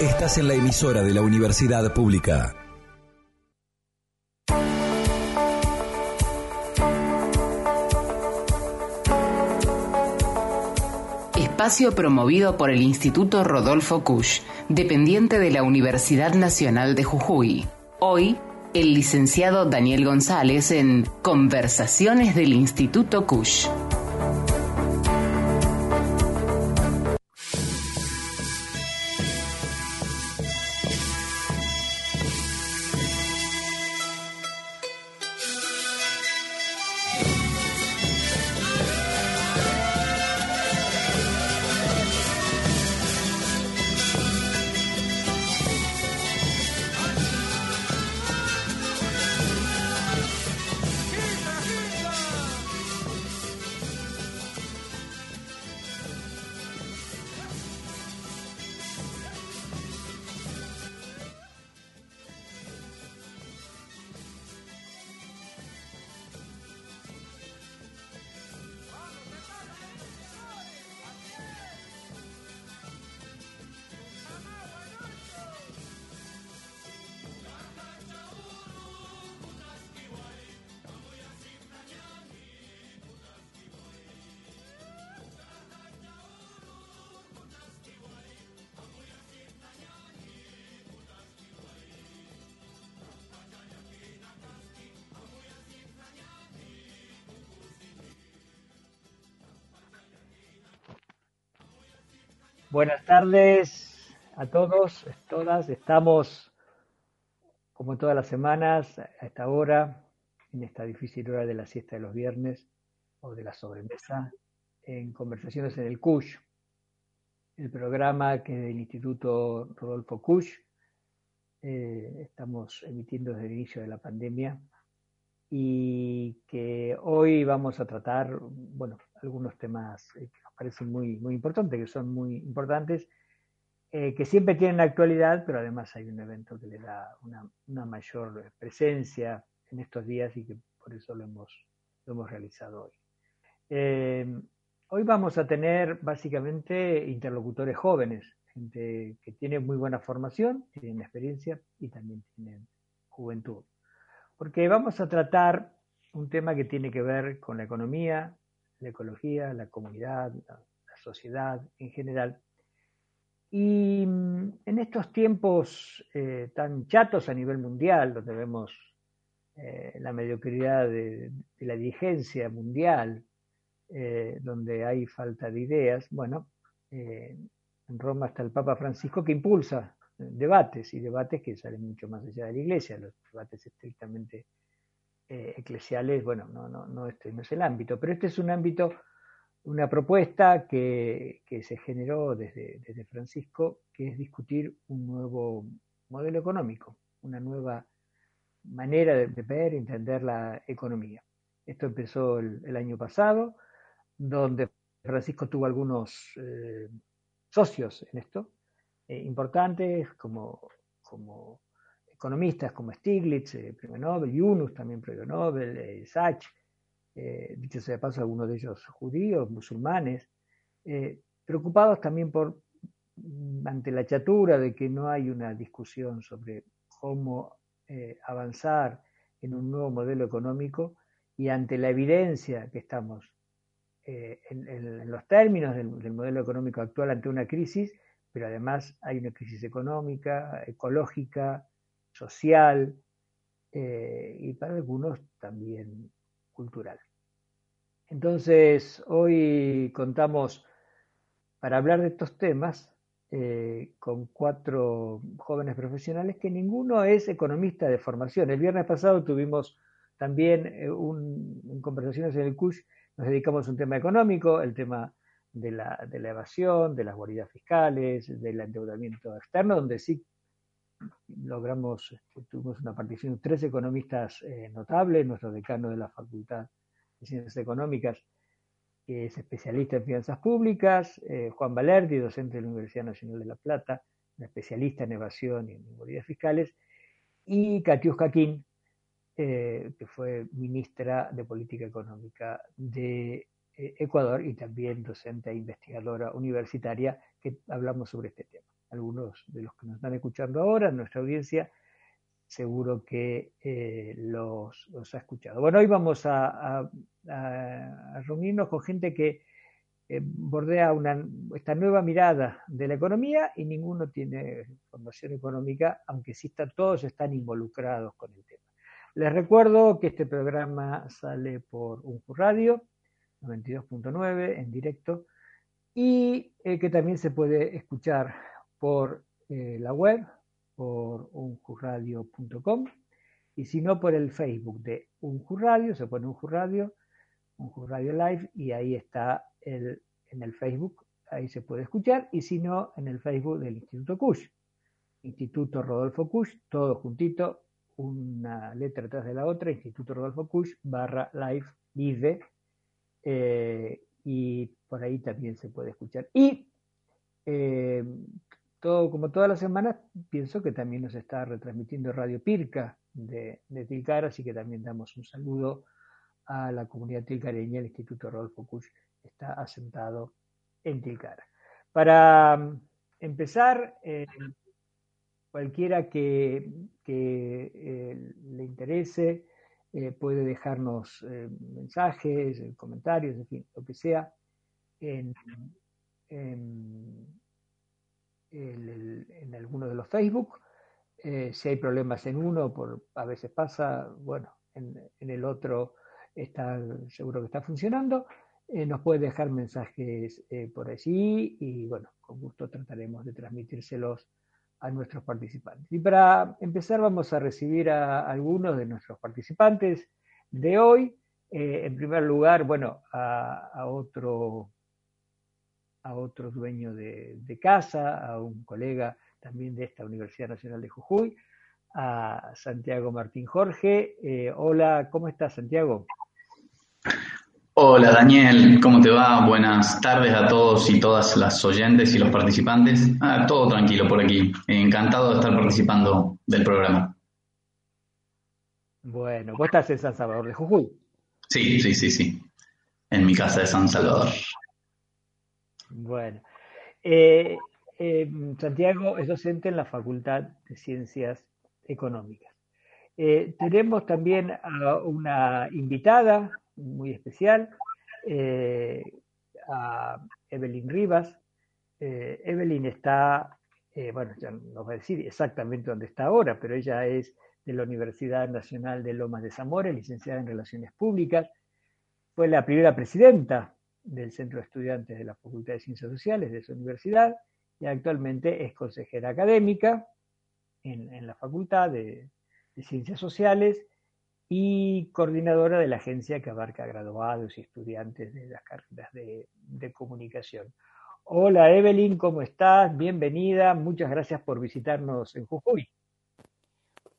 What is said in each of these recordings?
Estás en la emisora de la Universidad Pública. Espacio promovido por el Instituto Rodolfo Kusch, dependiente de la Universidad Nacional de Jujuy. Hoy, el licenciado Daniel González en Conversaciones del Instituto Kusch. Buenas tardes a todos, todas. Estamos, como todas las semanas, a esta hora, en esta difícil hora de la siesta de los viernes o de la sobremesa, en Conversaciones en el CUSH, el programa que del Instituto Rodolfo Kusch eh, estamos emitiendo desde el inicio de la pandemia y que hoy vamos a tratar, bueno, algunos temas eh, nos parecen muy, muy importantes, que son muy importantes, eh, que siempre tienen actualidad, pero además hay un evento que le da una, una, mayor presencia en estos días y que por eso lo hemos, lo hemos realizado hoy. Eh, hoy vamos a tener básicamente interlocutores jóvenes, gente que tiene muy buena formación, tienen experiencia y también tienen juventud. Porque vamos a tratar un tema que tiene que ver con la economía, la ecología, la comunidad, la, sociedad en general. Y mm, en estos tiempos eh, tan chatos a nivel mundial, donde vemos eh, la mediocridad de, la dirigencia mundial, eh, donde hay falta de ideas, bueno, en Roma está el Papa Francisco que impulsa debates y debates que salen mucho más allá de la iglesia, los debates estrictamente eh, eclesiales, bueno, no, no, no, este no es el ámbito, pero este es un ámbito, una propuesta que, que se generó desde, desde, Francisco, que es discutir un nuevo modelo económico, una nueva manera de, de ver entender la economía. Esto empezó el, el, año pasado, donde Francisco tuvo algunos eh, socios en esto, eh, importantes como, como economistas como Stiglitz, eh, premio Nobel, Yunus, también premio Nobel, eh, Sach, eh, dicho sea de paso, algunos de ellos judíos, musulmanes, eh, preocupados también por, mm, ante la chatura de que no hay una discusión sobre cómo avanzar en un nuevo modelo económico y ante la evidencia que estamos en, los términos del, del modelo económico actual ante una crisis, pero además hay una crisis económica, ecológica, social eh, y para algunos también cultural. Entonces, hoy contamos para hablar de estos temas eh, con cuatro jóvenes profesionales que ninguno es economista de formación. El viernes pasado tuvimos también eh, un, conversaciones en el CUSH, nos dedicamos a un tema económico, el tema de la evasión, de las guaridas fiscales, del endeudamiento externo, donde sí logramos, este, tuvimos una participación tres economistas eh, notables, nuestro decano de la Facultad de Ciencias Económicas, que es especialista en finanzas públicas, eh, Juan Valerdi, docente de la Universidad Nacional de La Plata, especialista en evasión y en guaridas fiscales, y Katiuska King, eh, que fue ministra de Política Económica de Ecuador y también docente e investigadora universitaria, que hablamos sobre este tema. Algunos de los que nos están escuchando ahora, nuestra audiencia, seguro que eh, los, ha escuchado. Bueno, hoy vamos a, reunirnos con gente que eh, bordea esta nueva mirada de la economía y ninguno tiene formación económica, aunque sí está, todos están involucrados con el tema. Les recuerdo que este programa sale por un Radio 92.9 en directo y eh, que también se puede escuchar por la web por unjurradio.com y si no por el Facebook de Unjurradio, se pone Unjurradio, Unjurradio Live y ahí está el, en el Facebook, ahí se puede escuchar y si no en el Facebook del Instituto Cush, Instituto Rodolfo Cush, todo juntito, una letra detrás de la otra, Instituto Rodolfo Cush barra live vive eh, y por ahí también se puede escuchar. Y eh, todo, como todas las semanas, pienso que también nos está retransmitiendo Radio Pirca de, Tilcara, así que también damos un saludo a la comunidad tilcareña. El Instituto Rodolfo Kusch está asentado en Tilcara. Para mm, empezar, eh, cualquiera que, eh, le interese eh, puede dejarnos mensajes, comentarios, en fin, lo que sea, alguno de los Facebook. Eh, si hay problemas en uno, por, a veces pasa, bueno, en, el otro está seguro que está funcionando. Eh, nos puede dejar mensajes eh, por allí y bueno, con gusto trataremos de transmitírselos a nuestros participantes. Y para empezar vamos a recibir a algunos de nuestros participantes de hoy. en primer lugar, bueno, a otro a otro dueño de, casa, a un colega también de esta Universidad Nacional de Jujuy, a Santiago Martín Jorge. Eh, hola, ¿cómo estás, Santiago? Hola Daniel, ¿cómo te va? Buenas tardes a todos y todas las oyentes y los participantes. Ah, todo tranquilo por aquí. Encantado de estar participando del programa. Bueno, vos estás en San Salvador de Jujuy. Sí, sí, sí, sí. En mi casa de San Salvador. Bueno, eh, eh, Santiago es docente en la Facultad de Ciencias Económicas. Eh, tenemos también a una invitada muy especial, a Evelyn Rivas. Evelyn está, bueno, ya nos va a decir exactamente dónde está ahora, pero ella es de la Universidad Nacional de Lomas de Zamora, licenciada en Relaciones Públicas. Fue la primera presidenta del Centro de Estudiantes de la Facultad de Ciencias Sociales de esa universidad y actualmente es consejera académica en, la Facultad de, Ciencias Sociales y coordinadora de la agencia que abarca graduados y estudiantes de las carreras de, de comunicación. Hola Evelyn, ¿cómo estás? Bienvenida, muchas gracias por visitarnos en Jujuy.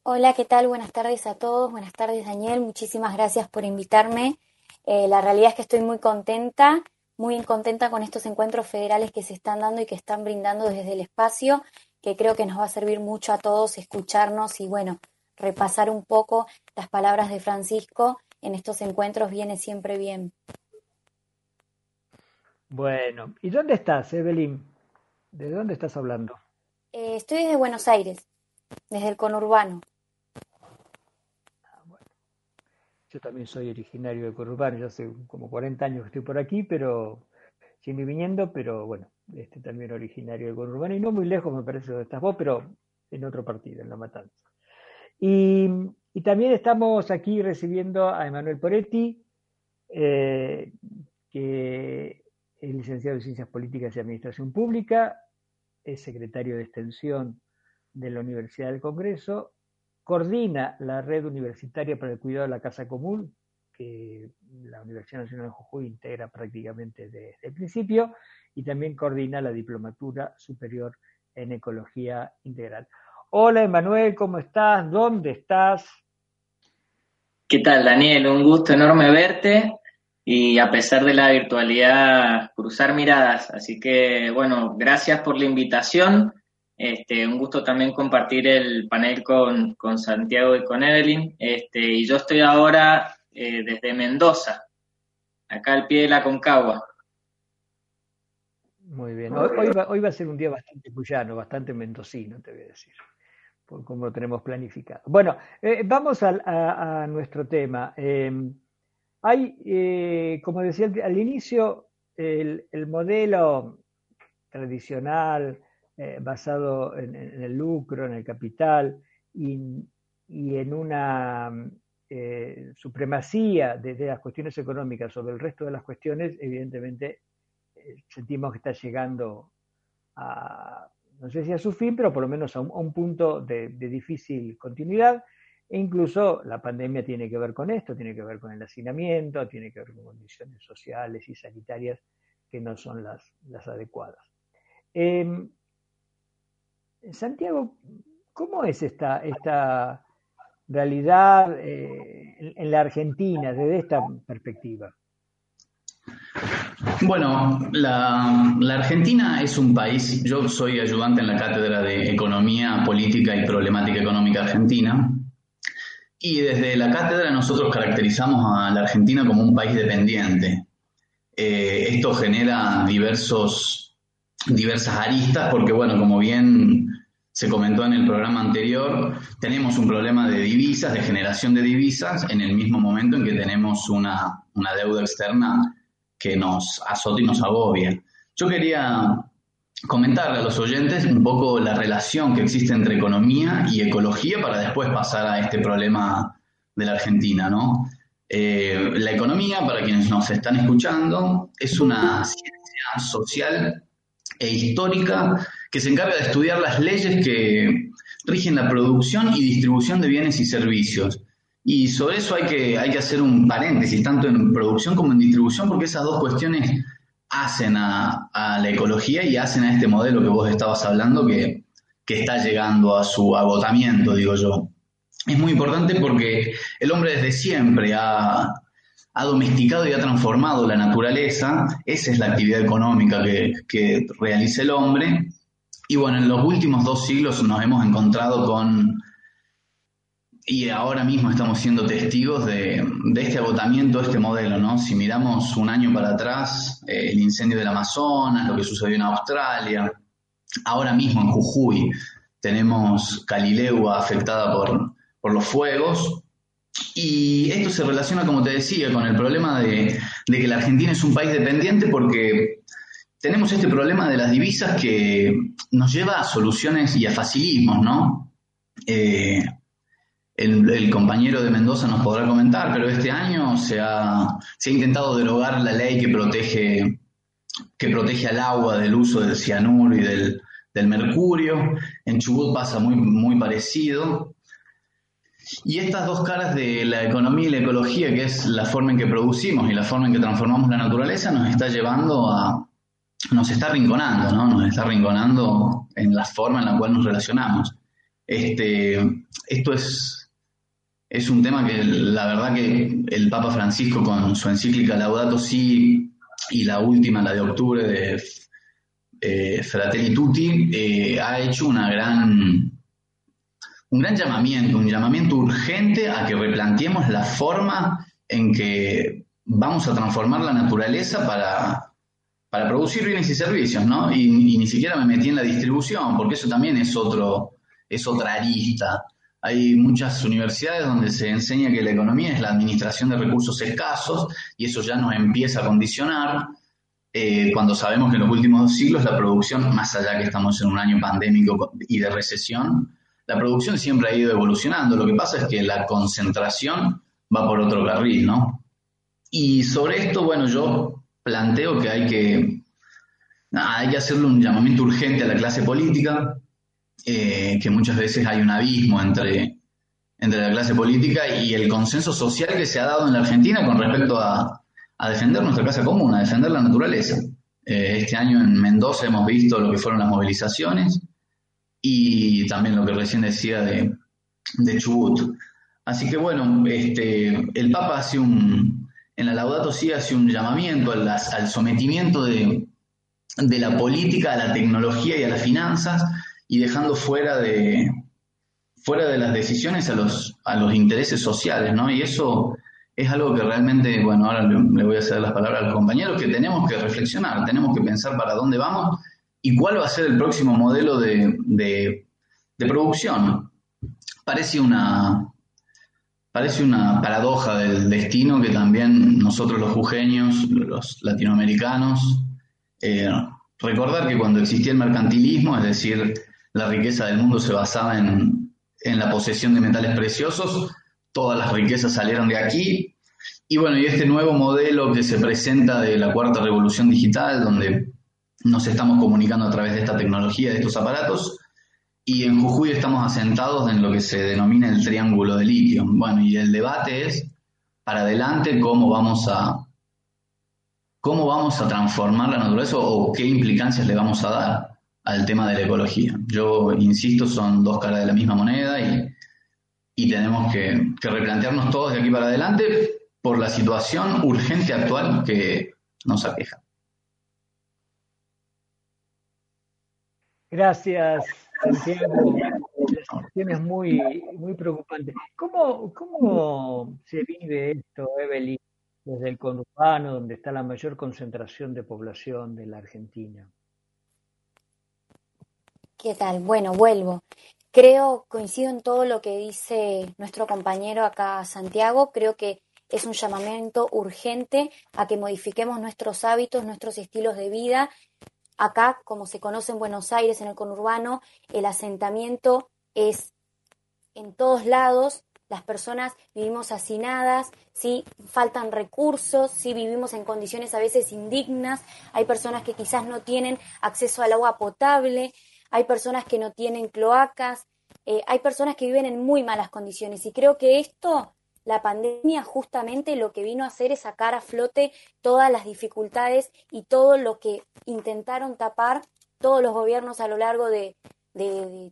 Hola, ¿qué tal? Buenas tardes a todos, buenas tardes Daniel, muchísimas gracias por invitarme eh, la realidad es que estoy muy contenta, muy contenta con estos encuentros federales que se están dando y que están brindando desde el espacio, que creo que nos va a servir mucho a todos escucharnos y bueno, repasar un poco las palabras de Francisco en estos encuentros viene siempre bien. Bueno, ¿y dónde estás, Evelyn? ¿De dónde estás hablando? Eh, estoy desde Buenos Aires, desde el conurbano. Yo también soy originario de Corurbano, ya hace como 40 años que estoy por aquí, pero sin viniendo, pero bueno, este también originario de Corurbano y no muy lejos me parece donde estás vos, pero en otro partido, en La Matanza. Y, también estamos aquí recibiendo a Emanuel Poretti, eh, que es licenciado en Ciencias Políticas y Administración Pública, es secretario de Extensión de la Universidad del Congreso coordina la red universitaria para el cuidado de la casa común, que la Universidad Nacional de Jujuy integra prácticamente desde el principio, y también coordina la Diplomatura Superior en Ecología Integral. Hola Emanuel, ¿cómo estás? ¿Dónde estás? ¿Qué tal Daniel? Un gusto enorme verte y a pesar de la virtualidad cruzar miradas. Así que bueno, gracias por la invitación este, un gusto también compartir el panel con, Santiago y con Evelyn. Este, y yo estoy ahora eh, desde Mendoza, acá al pie de la Concagua. Muy bien. Hoy, va, a ser un día bastante cuyano, bastante mendocino, te voy a decir, por como lo tenemos planificado. Bueno, eh, vamos a, nuestro tema. Em, hay, eh, como decía al inicio, el, modelo tradicional eh, basado en, el lucro, en el capital y, en una supremacía de, las cuestiones económicas sobre el resto de las cuestiones, evidentemente sentimos que está llegando a, no sé si a su fin, pero por lo menos a un, punto de, difícil continuidad. E incluso la pandemia tiene que ver con esto, tiene que ver con el hacinamiento, tiene que ver con condiciones sociales y sanitarias que no son las, las adecuadas. Em, Santiago, ¿cómo es esta, esta realidad eh, en la Argentina desde esta perspectiva? Bueno, la, Argentina es un país, yo soy ayudante en la Cátedra de Economía, Política y Problemática Económica Argentina, y desde la cátedra nosotros caracterizamos a la Argentina como un país dependiente. Eh, esto genera diversos, diversas aristas porque, bueno, como bien se comentó en el programa anterior, tenemos un problema de divisas, de generación de divisas, en el mismo momento en que tenemos una, una deuda externa que nos azota y nos agobia. Yo quería comentarle a los oyentes un poco la relación que existe entre economía y ecología para después pasar a este problema de la Argentina, ¿no? Eh, la economía, para quienes nos están escuchando, es una ciencia social e histórica que se encarga de estudiar las leyes que rigen la producción y distribución de bienes y servicios y sobre eso hay que, hay que hacer un paréntesis, tanto en producción como en distribución, porque esas dos cuestiones hacen a, la ecología y hacen a este modelo que vos estabas hablando que, está llegando a su agotamiento, digo yo. Es muy importante porque el hombre desde siempre ha, domesticado y ha transformado la naturaleza, esa es la actividad económica que, que realiza el hombre. Y bueno, en los últimos dos siglos nos hemos encontrado con y ahora mismo estamos siendo testigos de, este agotamiento de este modelo, ¿no? Si miramos un año para atrás, eh, el incendio del Amazonas, lo que sucedió en Australia, ahora mismo en Jujuy tenemos Calilegua afectada por, los fuegos, y esto se relaciona, como te decía, con el problema de, que la Argentina es un país dependiente porque tenemos este problema de las divisas que nos lleva a soluciones y a facilismos, ¿no? Eh, el, compañero de Mendoza nos podrá comentar, pero este año se ha, intentado derogar la ley que protege, que protege al agua del uso del cianuro y del, mercurio. En Chubut pasa muy parecido. Y estas dos caras de la economía y la ecología, que es la forma en que producimos y la forma en que transformamos la naturaleza, nos está llevando a, nos está rinconando, ¿no? Nos está rinconando en la forma en la cual nos relacionamos. Este, esto es es un tema que la verdad que el Papa Francisco con su encíclica Laudato Si y la última, la de octubre de eh, Fratelli Tutti, eh, ha hecho una gran, un gran llamamiento, un llamamiento urgente a que replanteemos la forma en que vamos a transformar la naturaleza para, para producir bienes y servicios, ¿no? Y, ni siquiera me metí en la distribución, porque eso también es otro, es otra arista. Hay muchas universidades donde se enseña que la economía es la administración de recursos escasos y eso ya nos empieza a condicionar eh, cuando sabemos que en los últimos dos siglos la producción, más allá que estamos en un año pandémico y de recesión, la producción siempre ha ido evolucionando. Lo que pasa es que la concentración va por otro carril, ¿no? Y sobre esto, bueno, yo planteo que hay que, hay que hacerle un llamamiento urgente a la clase política, eh, que muchas veces hay un abismo entre, entre la clase política y el consenso social que se ha dado en la Argentina con respecto a, defender nuestra casa común, a defender la naturaleza. Eh, este año en Mendoza hemos visto lo que fueron las movilizaciones y también lo que recién decía de, Chubut. Así que bueno, este, el Papa hace un, en la Laudato Si hace un llamamiento al, al sometimiento de, de la política a la tecnología y a las finanzas y dejando fuera de, fuera de las decisiones a los, a los intereses sociales, ¿no? Y eso es algo que realmente, bueno, ahora le voy a hacer las palabras al compañero, que tenemos que reflexionar, tenemos que pensar para dónde vamos y cuál va a ser el próximo modelo de, de, producción. Parece una, parece una paradoja del destino que también nosotros los jujeños, los latinoamericanos, eh, recordar que cuando existía el mercantilismo, es decir, la riqueza del mundo se basaba en, en la posesión de metales preciosos, todas las riquezas salieron de aquí. Y bueno, y este nuevo modelo que se presenta de la cuarta revolución digital, donde nos estamos comunicando a través de esta tecnología, de estos aparatos, y en Jujuy estamos asentados en lo que se denomina el triángulo de litio. Bueno, y el debate es para adelante cómo vamos a cómo vamos a transformar la naturaleza o qué implicancias le vamos a dar al tema de la ecología. Yo insisto, son dos caras de la misma moneda y, tenemos que, que replantearnos todos de aquí para adelante por la situación urgente actual que nos aqueja. Gracias, Santiago. La situación es muy, muy preocupante. ¿Cómo, ¿Cómo se vive esto, Evelyn, desde el conurbano, donde está la mayor concentración de población de la Argentina? ¿Qué tal? Bueno, vuelvo. Creo, coincido en todo lo que dice nuestro compañero acá, Santiago. Creo que es un llamamiento urgente a que modifiquemos nuestros hábitos, nuestros estilos de vida Acá, como se conoce en Buenos Aires, en el conurbano, el asentamiento es en todos lados, las personas vivimos hacinadas, ¿sí? faltan recursos, ¿sí? vivimos en condiciones a veces indignas, hay personas que quizás no tienen acceso al agua potable, hay personas que no tienen cloacas, eh, hay personas que viven en muy malas condiciones y creo que esto la pandemia justamente lo que vino a hacer es sacar a flote todas las dificultades y todo lo que intentaron tapar todos los gobiernos a lo largo de,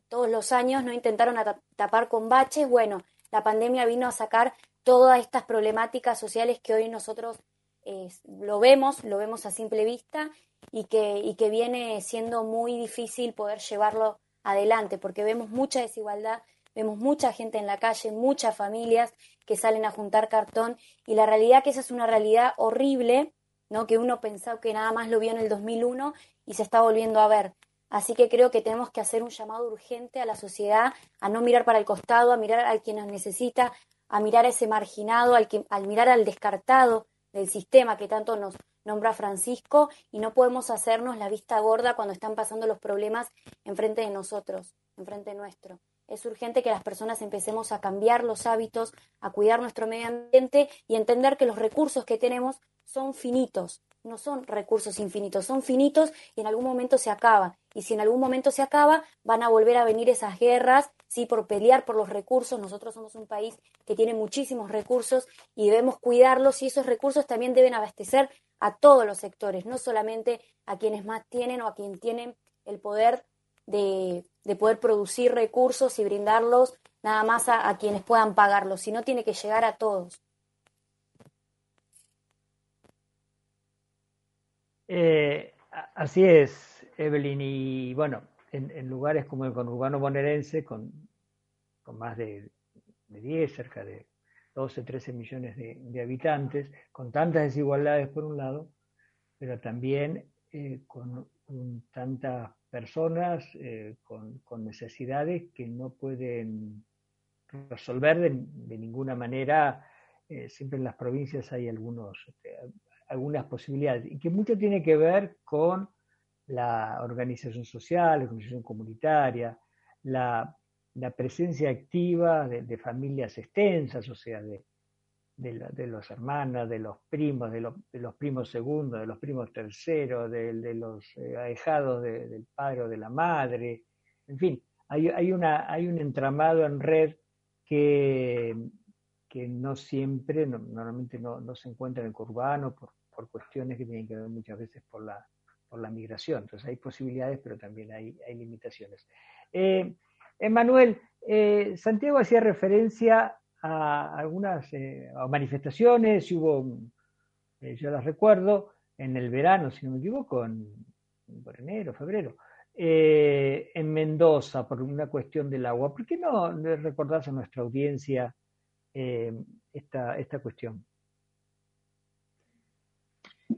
todos los años, no intentaron tapar con baches. Bueno, la pandemia vino a sacar todas estas problemáticas sociales que hoy nosotros eh, lo vemos, lo vemos a simple vista y que, y que viene siendo muy difícil poder llevarlo adelante porque vemos mucha desigualdad, Vemos mucha gente en la calle, muchas familias que salen a juntar cartón y la realidad que esa es una realidad horrible, ¿no? Que uno pensaba que nada más lo vio en el 2001 y se está volviendo a ver. Así que creo que tenemos que hacer un llamado urgente a la sociedad a no mirar para el costado, a mirar a quien nos necesita, a mirar a ese marginado, al, que, al mirar al descartado del sistema que tanto nos nombra Francisco y no podemos hacernos la vista gorda cuando están pasando los problemas enfrente de nosotros, enfrente nuestro. Es urgente que las personas empecemos a cambiar los hábitos, a cuidar nuestro medio ambiente y entender que los recursos que tenemos son finitos, no son recursos infinitos, son finitos y en algún momento se acaba. Y si en algún momento se acaba, van a volver a venir esas guerras, sí, por pelear por los recursos. Nosotros somos un país que tiene muchísimos recursos y debemos cuidarlos y esos recursos también deben abastecer a todos los sectores, no solamente a quienes más tienen o a quienes tienen el poder de, poder producir recursos y brindarlos nada más a, quienes puedan pagarlos, sino tiene que llegar a todos. Eh, así es, Evelyn, y bueno, en, lugares como el conurbano bonaerense, con, con más de, 10, cerca de 12, 13 millones de, habitantes, con tantas desigualdades por un lado, pero también eh, con, con tantas personas eh, con, necesidades que no pueden resolver de, ninguna manera. Eh, siempre en las provincias hay algunos, este, algunas posibilidades y que mucho tiene que ver con la organización social, la organización comunitaria, la, presencia activa de, familias extensas, o sea, de, de, los hermanos, de los primos, de, los primos segundos, de los primos terceros, de, los eh, ahijados del padre o de la madre, en fin, hay, hay, una, hay un entramado en red que, que no siempre, normalmente no, no, se encuentra en el urbano por, por, cuestiones que tienen que ver muchas veces por la, por la migración. Entonces hay posibilidades, pero también hay, hay limitaciones. Eh, Emanuel, eh, Santiago hacía referencia a algunas eh, manifestaciones, hubo, eh, yo las recuerdo, en el verano, si no me equivoco, en, enero, febrero, eh, en Mendoza, por una cuestión del agua. ¿Por qué no recordás a nuestra audiencia esta, esta cuestión?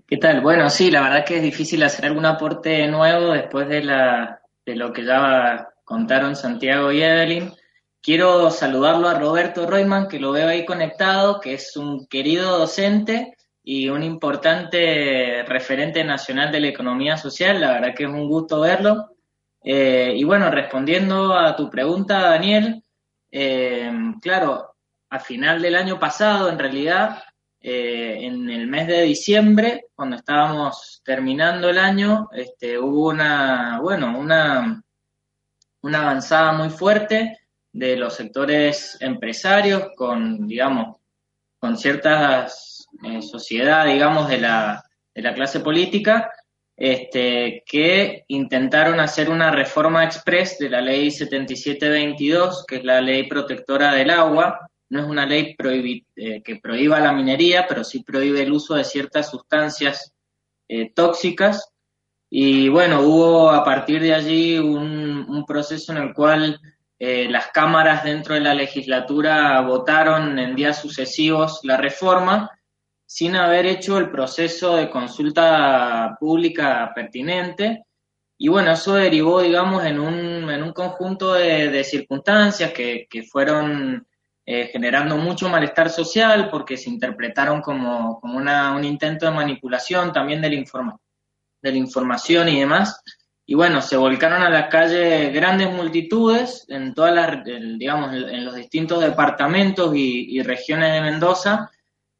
¿Qué tal? Bueno, sí, la verdad que es difícil hacer algún aporte nuevo después de, la, de lo que ya contaron Santiago y Evelyn. Quiero saludarlo a Roberto Reutemann, que lo veo ahí conectado, que es un querido docente y un importante referente nacional de la economía social. La verdad que es un gusto verlo. Eh, y bueno, respondiendo a tu pregunta, Daniel, eh, claro, a final del año pasado, en realidad, eh, en el mes de diciembre, cuando estábamos terminando el año, este, hubo una, bueno, una, una avanzada muy fuerte de los sectores empresarios con, digamos, con ciertas eh, sociedad, digamos, de la, de la clase política, este, que intentaron hacer una reforma express de la ley 7722, que es la ley protectora del agua, no es una ley eh, que prohíba la minería, pero sí prohíbe el uso de ciertas sustancias eh, tóxicas. Y bueno, hubo a partir de allí un, proceso en el cual eh, las cámaras dentro de la legislatura votaron en días sucesivos la reforma sin haber hecho el proceso de consulta pública pertinente. Y bueno, eso derivó, digamos, en un, en un conjunto de, circunstancias que, que fueron eh, generando mucho malestar social porque se interpretaron como, como una, un intento de manipulación también de la, informa de la información y demás. Y bueno, se volcaron a la calle grandes multitudes en todas las, digamos, en los distintos departamentos y, regiones de Mendoza,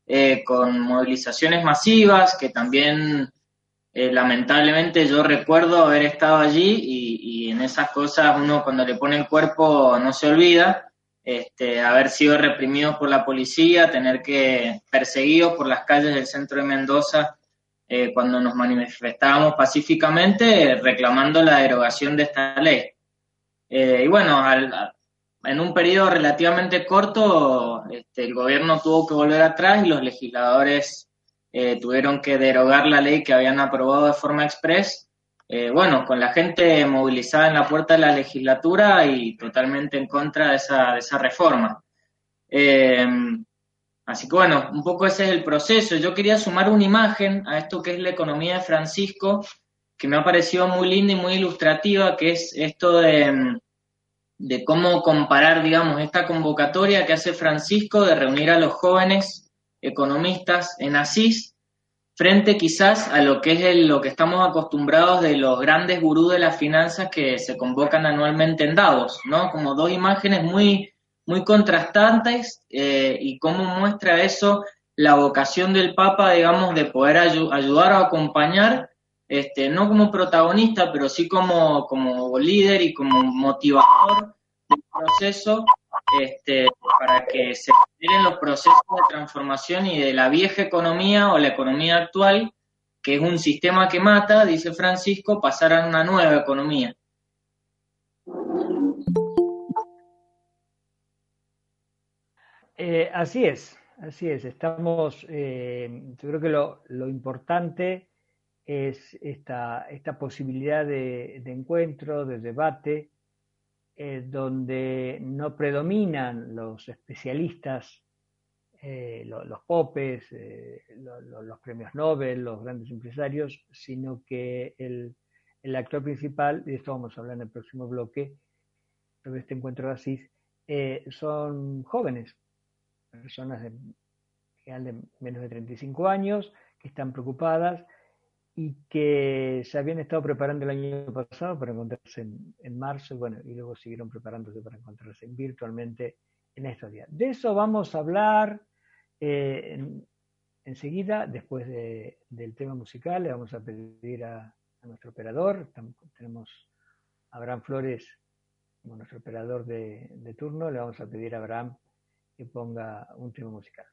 eh, con movilizaciones masivas que también eh, lamentablemente yo recuerdo haber estado allí y, en esas cosas uno cuando le pone el cuerpo no se olvida este, haber sido reprimidos por la policía, tener que perseguidos por las calles del centro de Mendoza eh, cuando nos manifestábamos pacíficamente reclamando la derogación de esta ley. Eh, y bueno, en un periodo relativamente corto, este, el gobierno tuvo que volver atrás y los legisladores eh, tuvieron que derogar la ley que habían aprobado de forma express eh, bueno, con la gente movilizada en la puerta de la legislatura y totalmente en contra de esa, de esa reforma. Eh, así que bueno, un poco ese es el proceso. Yo quería sumar una imagen a esto que es la economía de Francisco, que me ha parecido muy linda y muy ilustrativa, que es esto de, de cómo comparar, digamos, esta convocatoria que hace Francisco de reunir a los jóvenes economistas en Asís frente quizás a lo que es lo que estamos acostumbrados de los grandes gurús de las finanzas que se convocan anualmente en Davos, ¿no? Como dos imágenes muy, muy contrastantes eh, y cómo muestra eso la vocación del Papa, digamos, de poder ayudar o acompañar, este, no como protagonista, pero sí como, como líder y como motivador del proceso este, para que se generen los procesos de transformación y de la vieja economía o la economía actual, que es un sistema que mata, dice Francisco, pasar a una nueva economía. Eh, así es, así es. Estamos, eh, yo creo que lo, importante es esta, esta posibilidad de, de encuentro, de debate, eh, donde no predominan los especialistas, los, popes, los premios Nobel, los grandes empresarios, sino que el, actor principal, y esto vamos a hablar en el próximo bloque, sobre este encuentro de Asís, son jóvenes, personas de, menos de 35 años, que están preocupadas y que se habían estado preparando el año pasado para encontrarse en, marzo, y bueno, y luego siguieron preparándose para encontrarse virtualmente en estos días. De eso vamos a hablar eh, enseguida, después del tema musical, le vamos a pedir a, nuestro operador, tenemos a Abraham Flores como nuestro operador de, de turno, le vamos a pedir a Abraham que ponga un tema musical.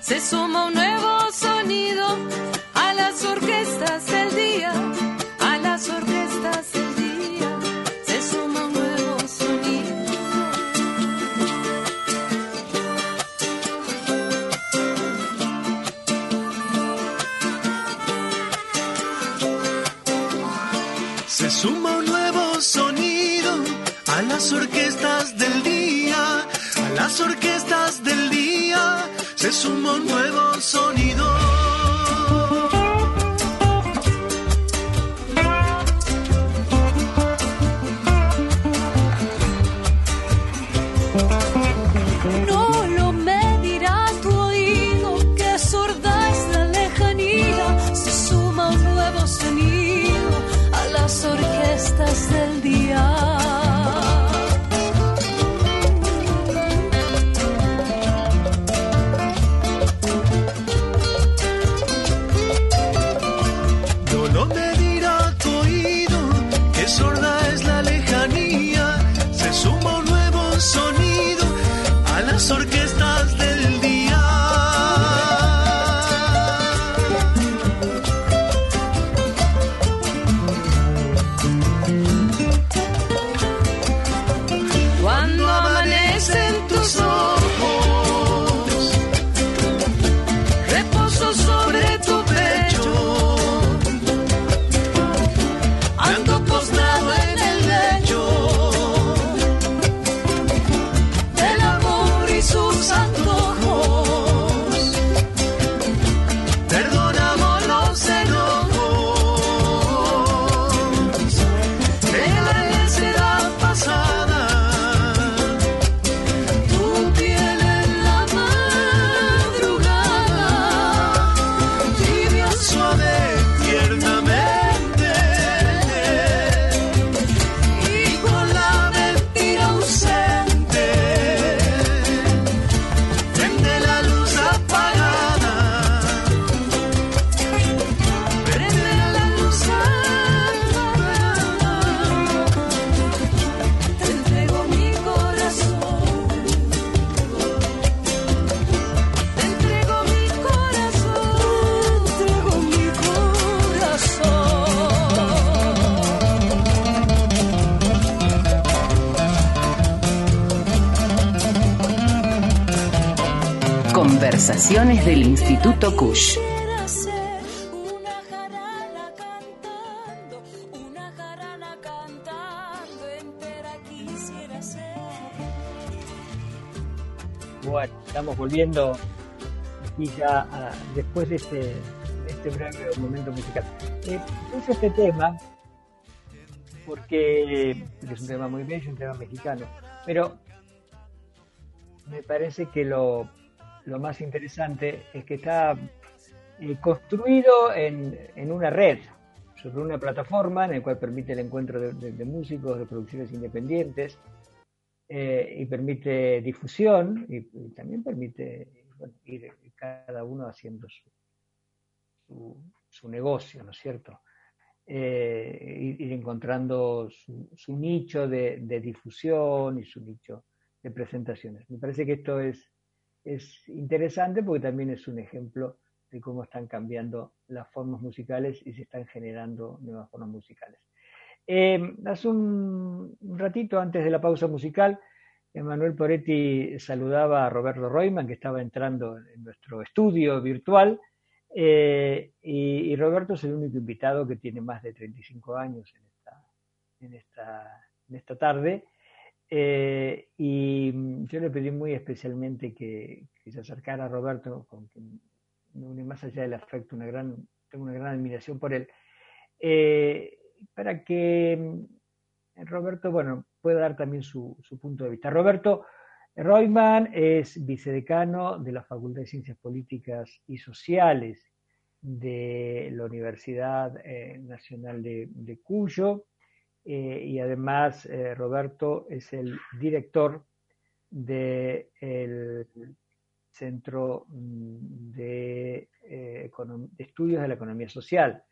Se suma un nuevo se suma un nuevo sonido. Quisiera ser. Bueno, estamos volviendo aquí ya después de este, este breve momento musical. Eh, puse este tema porque es un tema muy bello, un tema mexicano, pero me parece que lo, lo más interesante es que está eh, construido en, en una red, sobre una plataforma en la cual permite el encuentro de, músicos, de producciones independientes, eh, y permite difusión y, también permite ir cada uno haciendo su, su, negocio, ¿no es cierto? Eh, ir, ir encontrando su, su nicho de, de difusión y su nicho de presentaciones. Me parece que esto es, es interesante porque también es un ejemplo de cómo están cambiando las formas musicales y se están generando nuevas formas musicales. Eh, hace un, ratito antes de la pausa musical, Emanuel Poretti saludaba a Roberto Reumann, que estaba entrando en nuestro estudio virtual, eh, y, y Roberto es el único invitado que tiene más de 35 años en esta, en esta, en esta tarde. Eh, y mm, yo le pedí muy especialmente que, se acercara a Roberto, con quien más allá del afecto, tengo una gran admiración por él, eh, para que mm, Roberto, bueno, pueda dar también su, punto de vista. Roberto Reumann es vicedecano de la Facultad de Ciencias Políticas y Sociales de la Universidad eh, Nacional de Cuyo eh, y además eh, Roberto es el director del Centro mm, de, eh, de Estudios de la Economía Social.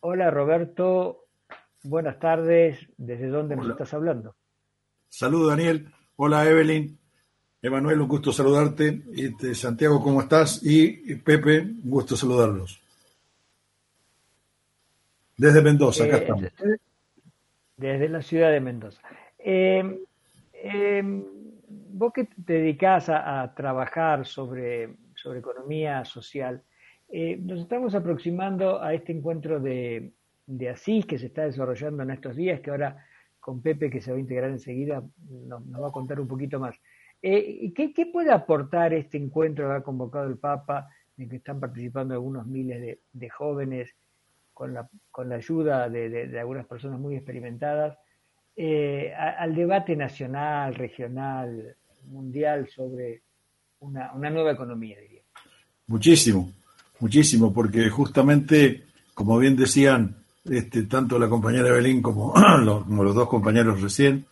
Hola Roberto, buenas tardes. ¿Desde dónde nos estás hablando? Saludos, Daniel. Hola, Evelyn. Emanuel, un gusto saludarte. Este, Santiago, ¿cómo estás? Y Pepe, un gusto saludarlos. Desde Mendoza, acá Eh, estamos. desde- desde la ciudad de Mendoza. Eh, eh, vos que te dedicás a, a trabajar sobre, sobre economía social, eh, nos estamos aproximando a este encuentro de, de Asís que se está desarrollando en estos días, que ahora con Pepe, que se va a integrar enseguida, nos, va a contar un poquito más. Eh, ¿qué, ¿qué, puede aportar este encuentro que ha convocado el Papa, en que están participando algunos miles de, jóvenes, con la, con la ayuda de, algunas personas muy experimentadas, eh, al debate nacional, regional, mundial sobre una, una nueva economía, diría? Muchísimo, muchísimo, porque justamente, como bien decían este, tanto la compañera Belín como como los dos compañeros recién,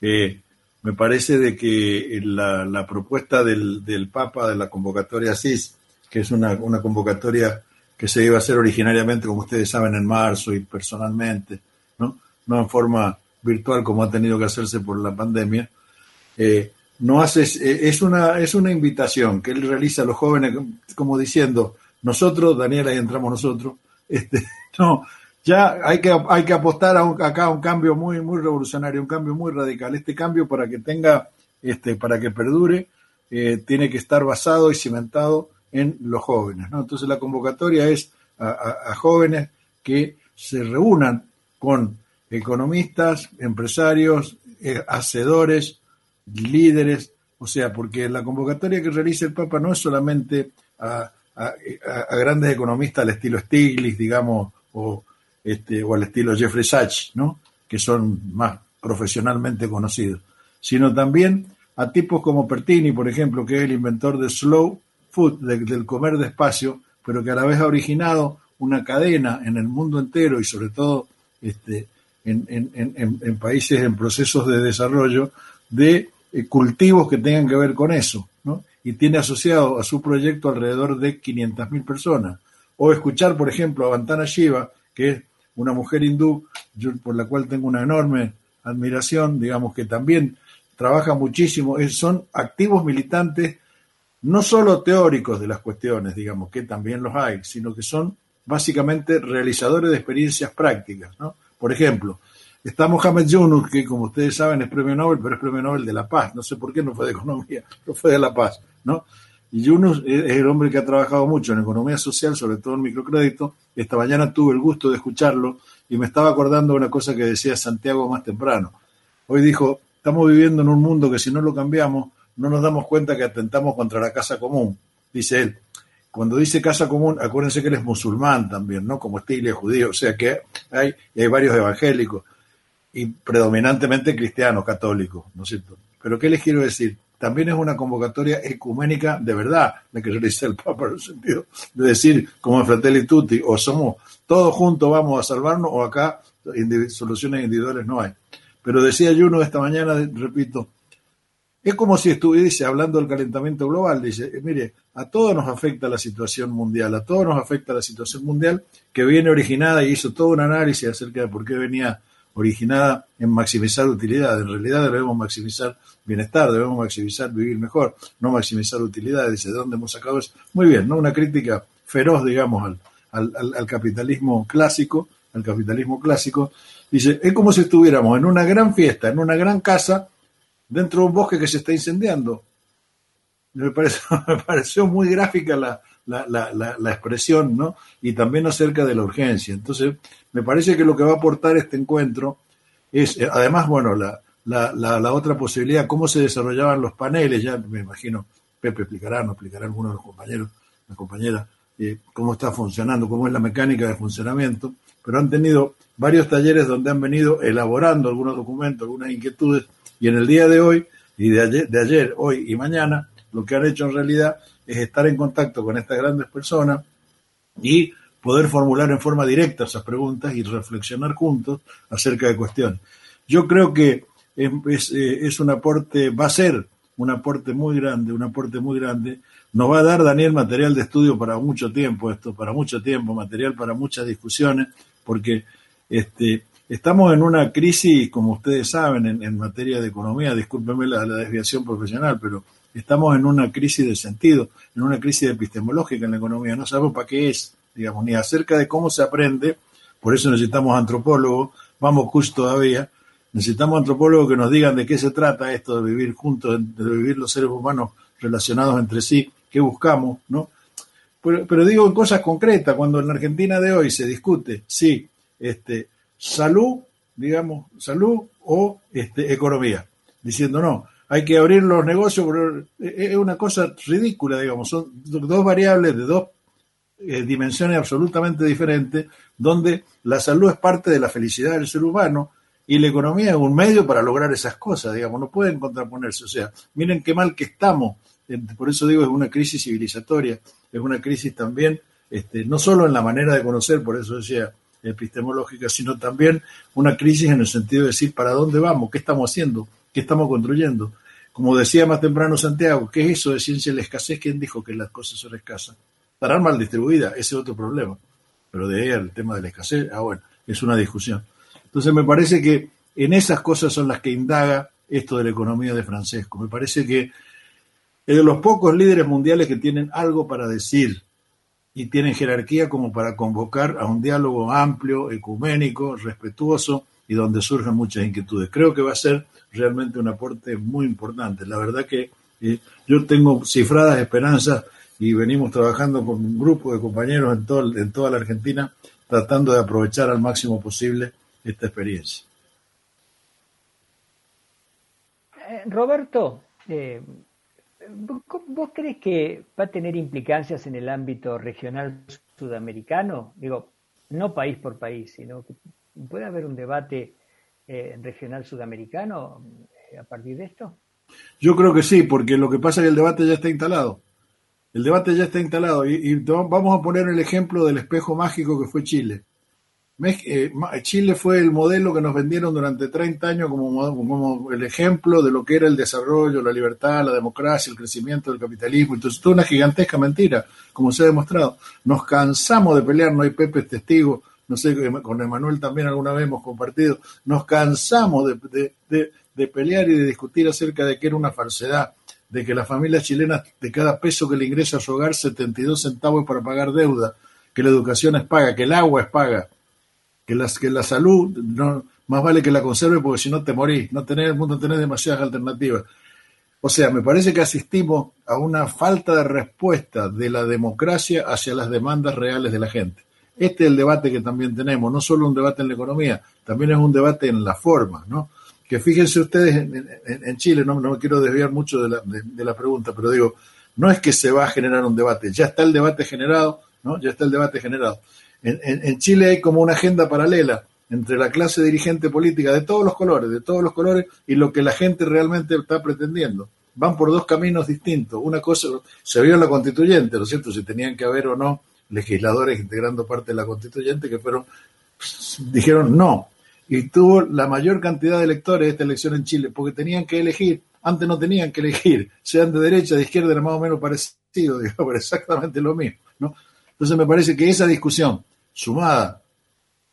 eh, me parece de que la, la propuesta del, del, Papa de la convocatoria CIS, que es una, una, convocatoria que se iba a hacer originariamente, como ustedes saben, en marzo y personalmente, no, en forma virtual como ha tenido que hacerse por la pandemia, eh, no hace, eh, es, una, es una invitación que él realiza a los jóvenes como diciendo, nosotros, Daniela, ahí entramos nosotros, este, no, ya hay que, hay que apostar a acá a un cambio muy, muy revolucionario, un cambio muy radical. Este cambio para que tenga, este, para que perdure, eh, tiene que estar basado y cimentado en los jóvenes. ¿no? Entonces la convocatoria es a, jóvenes que se reúnan con economistas, empresarios, eh, hacedores, líderes, o sea, porque la convocatoria que realiza el Papa no es solamente a, grandes economistas al estilo Stiglitz, digamos, o, este, o al estilo Jeffrey Sachs, ¿no? que son más profesionalmente conocidos, sino también a tipos como Pertini, por ejemplo, que es el inventor de slow food, del comer despacio, pero que a la vez ha originado una cadena en el mundo entero y sobre todo este, en, en, países en procesos de desarrollo de eh, cultivos que tengan que ver con eso, ¿no? Y tiene asociado a su proyecto alrededor de 500.000 personas. O escuchar, por ejemplo, a Vantana Shiva, que es una mujer hindú por la cual tengo una enorme admiración, digamos que también trabaja muchísimo, son activos militantes, no solo teóricos de las cuestiones, digamos, que también los hay, sino que son básicamente realizadores de experiencias prácticas. ¿no? Por ejemplo, está Mohamed Yunus, que como ustedes saben es premio Nobel, pero es premio Nobel de la paz. No sé por qué no fue de economía, no fue de la paz. ¿no? Y Yunus es el hombre que ha trabajado mucho en economía social, sobre todo en microcrédito. Esta mañana tuve el gusto de escucharlo y me estaba acordando de una cosa que decía Santiago más temprano. Hoy dijo, estamos viviendo en un mundo que si no lo cambiamos, no nos damos cuenta que atentamos contra la casa común, dice él. Cuando dice casa común, acuérdense que él es musulmán también, ¿no? Como estilo judío, o sea que hay, hay varios evangélicos y predominantemente cristianos, católicos, ¿no es cierto? Pero ¿qué les quiero decir? también es una convocatoria ecuménica de verdad, la que realiza el Papa en el sentido de decir, como en Fratelli Tutti, o somos todos juntos vamos a salvarnos, o acá soluciones individuales no hay. Pero decía Juno esta mañana, repito, es como si estuviese hablando del calentamiento global, dice, eh, mire, a todos nos afecta la situación mundial, a todos nos afecta la situación mundial que viene originada y hizo todo un análisis acerca de por qué venía originada en maximizar utilidad. En realidad debemos maximizar bienestar, debemos maximizar vivir mejor, no maximizar utilidades. Dice, ¿de dónde hemos sacado eso? Muy bien, ¿no? Una crítica feroz, digamos, al, al, capitalismo clásico, al capitalismo clásico. Dice, es como si estuviéramos en una gran fiesta, en una gran casa, dentro de un bosque que se está incendiando. Me pareció, me pareció muy gráfica la, la, la, la, expresión, ¿no? Y también acerca de la urgencia. Entonces, me parece que lo que va a aportar este encuentro es, eh, además, bueno, la, la, otra posibilidad, cómo se desarrollaban los paneles, ya me imagino, Pepe explicará, no explicará alguno de los compañeros, la compañera, eh, cómo está funcionando, cómo es la mecánica de funcionamiento, pero han tenido varios talleres donde han venido elaborando algunos documentos, algunas inquietudes, y en el día de hoy, y de ayer, de ayer, hoy y mañana, lo que han hecho en realidad es estar en contacto con estas grandes personas y poder formular en forma directa esas preguntas y reflexionar juntos acerca de cuestiones. Yo creo que es, eh, es, un aporte, va a ser un aporte muy grande, un aporte muy grande. Nos va a dar, Daniel, material de estudio para mucho tiempo, esto, para mucho tiempo, material para muchas discusiones, porque este, estamos en una crisis, como ustedes saben, en, materia de economía, discúlpenme la desviación profesional, pero estamos en una crisis de sentido, en una crisis epistemológica en la economía, no sabemos para qué es, digamos, ni acerca de cómo se aprende, por eso necesitamos antropólogos, vamos justo todavía, necesitamos antropólogos que nos digan de qué se trata esto de vivir juntos, de vivir los seres humanos relacionados entre sí, qué buscamos, ¿no? Pero, pero digo en cosas concretas, cuando en la Argentina de hoy se discute, sí, este, salud, digamos, salud o este, economía, diciendo no, hay que abrir los negocios, es una cosa ridícula, digamos, son dos variables de dos eh, dimensiones absolutamente diferentes, donde la salud es parte de la felicidad del ser humano y la economía es un medio para lograr esas cosas, digamos, no pueden contraponerse. O sea, miren qué mal que estamos, por eso digo, es una crisis civilizatoria, es una crisis también, este, no solo en la manera de conocer, por eso decía epistemológica, sino también una crisis en el sentido de decir para dónde vamos, qué estamos haciendo, qué estamos construyendo. Como decía más temprano Santiago, ¿qué es eso de ciencia de la escasez? ¿Quién dijo que las cosas son escasas? estarán mal distribuidas, ese es otro problema. Pero de ahí el tema de la escasez, ah, bueno, es una discusión. Entonces me parece que en esas cosas son las que indaga esto de la economía de Francesco. Me parece que es de los pocos líderes mundiales que tienen algo para decir y tienen jerarquía como para convocar a un diálogo amplio, ecuménico, respetuoso y donde surjan muchas inquietudes. Creo que va a ser realmente un aporte muy importante. La verdad que eh, yo tengo cifradas esperanzas y venimos trabajando con un grupo de compañeros en, en toda la Argentina tratando de aprovechar al máximo posible esta experiencia. Eh, Roberto, eh, ¿vos crees que va a tener implicancias en el ámbito regional sudamericano? Digo, no país por país, sino que puede haber un debate eh, regional sudamericano a partir de esto. Yo creo que sí, porque lo que pasa es que el debate ya está instalado. El debate ya está instalado y, vamos a poner el ejemplo del espejo mágico que fue Chile. Eh, Chile fue el modelo que nos vendieron durante 30 años como, como, el ejemplo de lo que era el desarrollo, la libertad, la democracia, el crecimiento del capitalismo. Entonces, toda una gigantesca mentira, como se ha demostrado. Nos cansamos de pelear, no hay Pepe testigo, no sé, con Emanuel también alguna vez hemos compartido, nos cansamos de, de pelear y de discutir acerca de que era una falsedad de que las familias chilenas, de cada peso que le ingresa a su hogar, 72 centavos para pagar deuda, que la educación es paga, que el agua es paga, que, las, que la salud no, más vale que la conserve porque si no te morís, no tenés el mundo tenés demasiadas alternativas. O sea, me parece que asistimos a una falta de respuesta de la democracia hacia las demandas reales de la gente. Este es el debate que también tenemos, no solo un debate en la economía, también es un debate en la forma, ¿no? que fíjense ustedes en, Chile, no, no, quiero desviar mucho de la, de, la, pregunta, pero digo, no es que se va a generar un debate, ya está el debate generado, ¿no? Ya está el debate generado. En, Chile hay como una agenda paralela entre la clase dirigente política de todos los colores, de todos los colores, y lo que la gente realmente está pretendiendo. Van por dos caminos distintos. Una cosa, se vio en la constituyente, ¿no es cierto? Si tenían que haber o no legisladores integrando parte de la constituyente que fueron, dijeron no, y tuvo la mayor cantidad de electores esta elección en Chile, porque tenían que elegir, antes no tenían que elegir, sean de derecha, de izquierda, era más o menos parecido, digamos, pero exactamente lo mismo, ¿no? Entonces me parece que esa discusión, sumada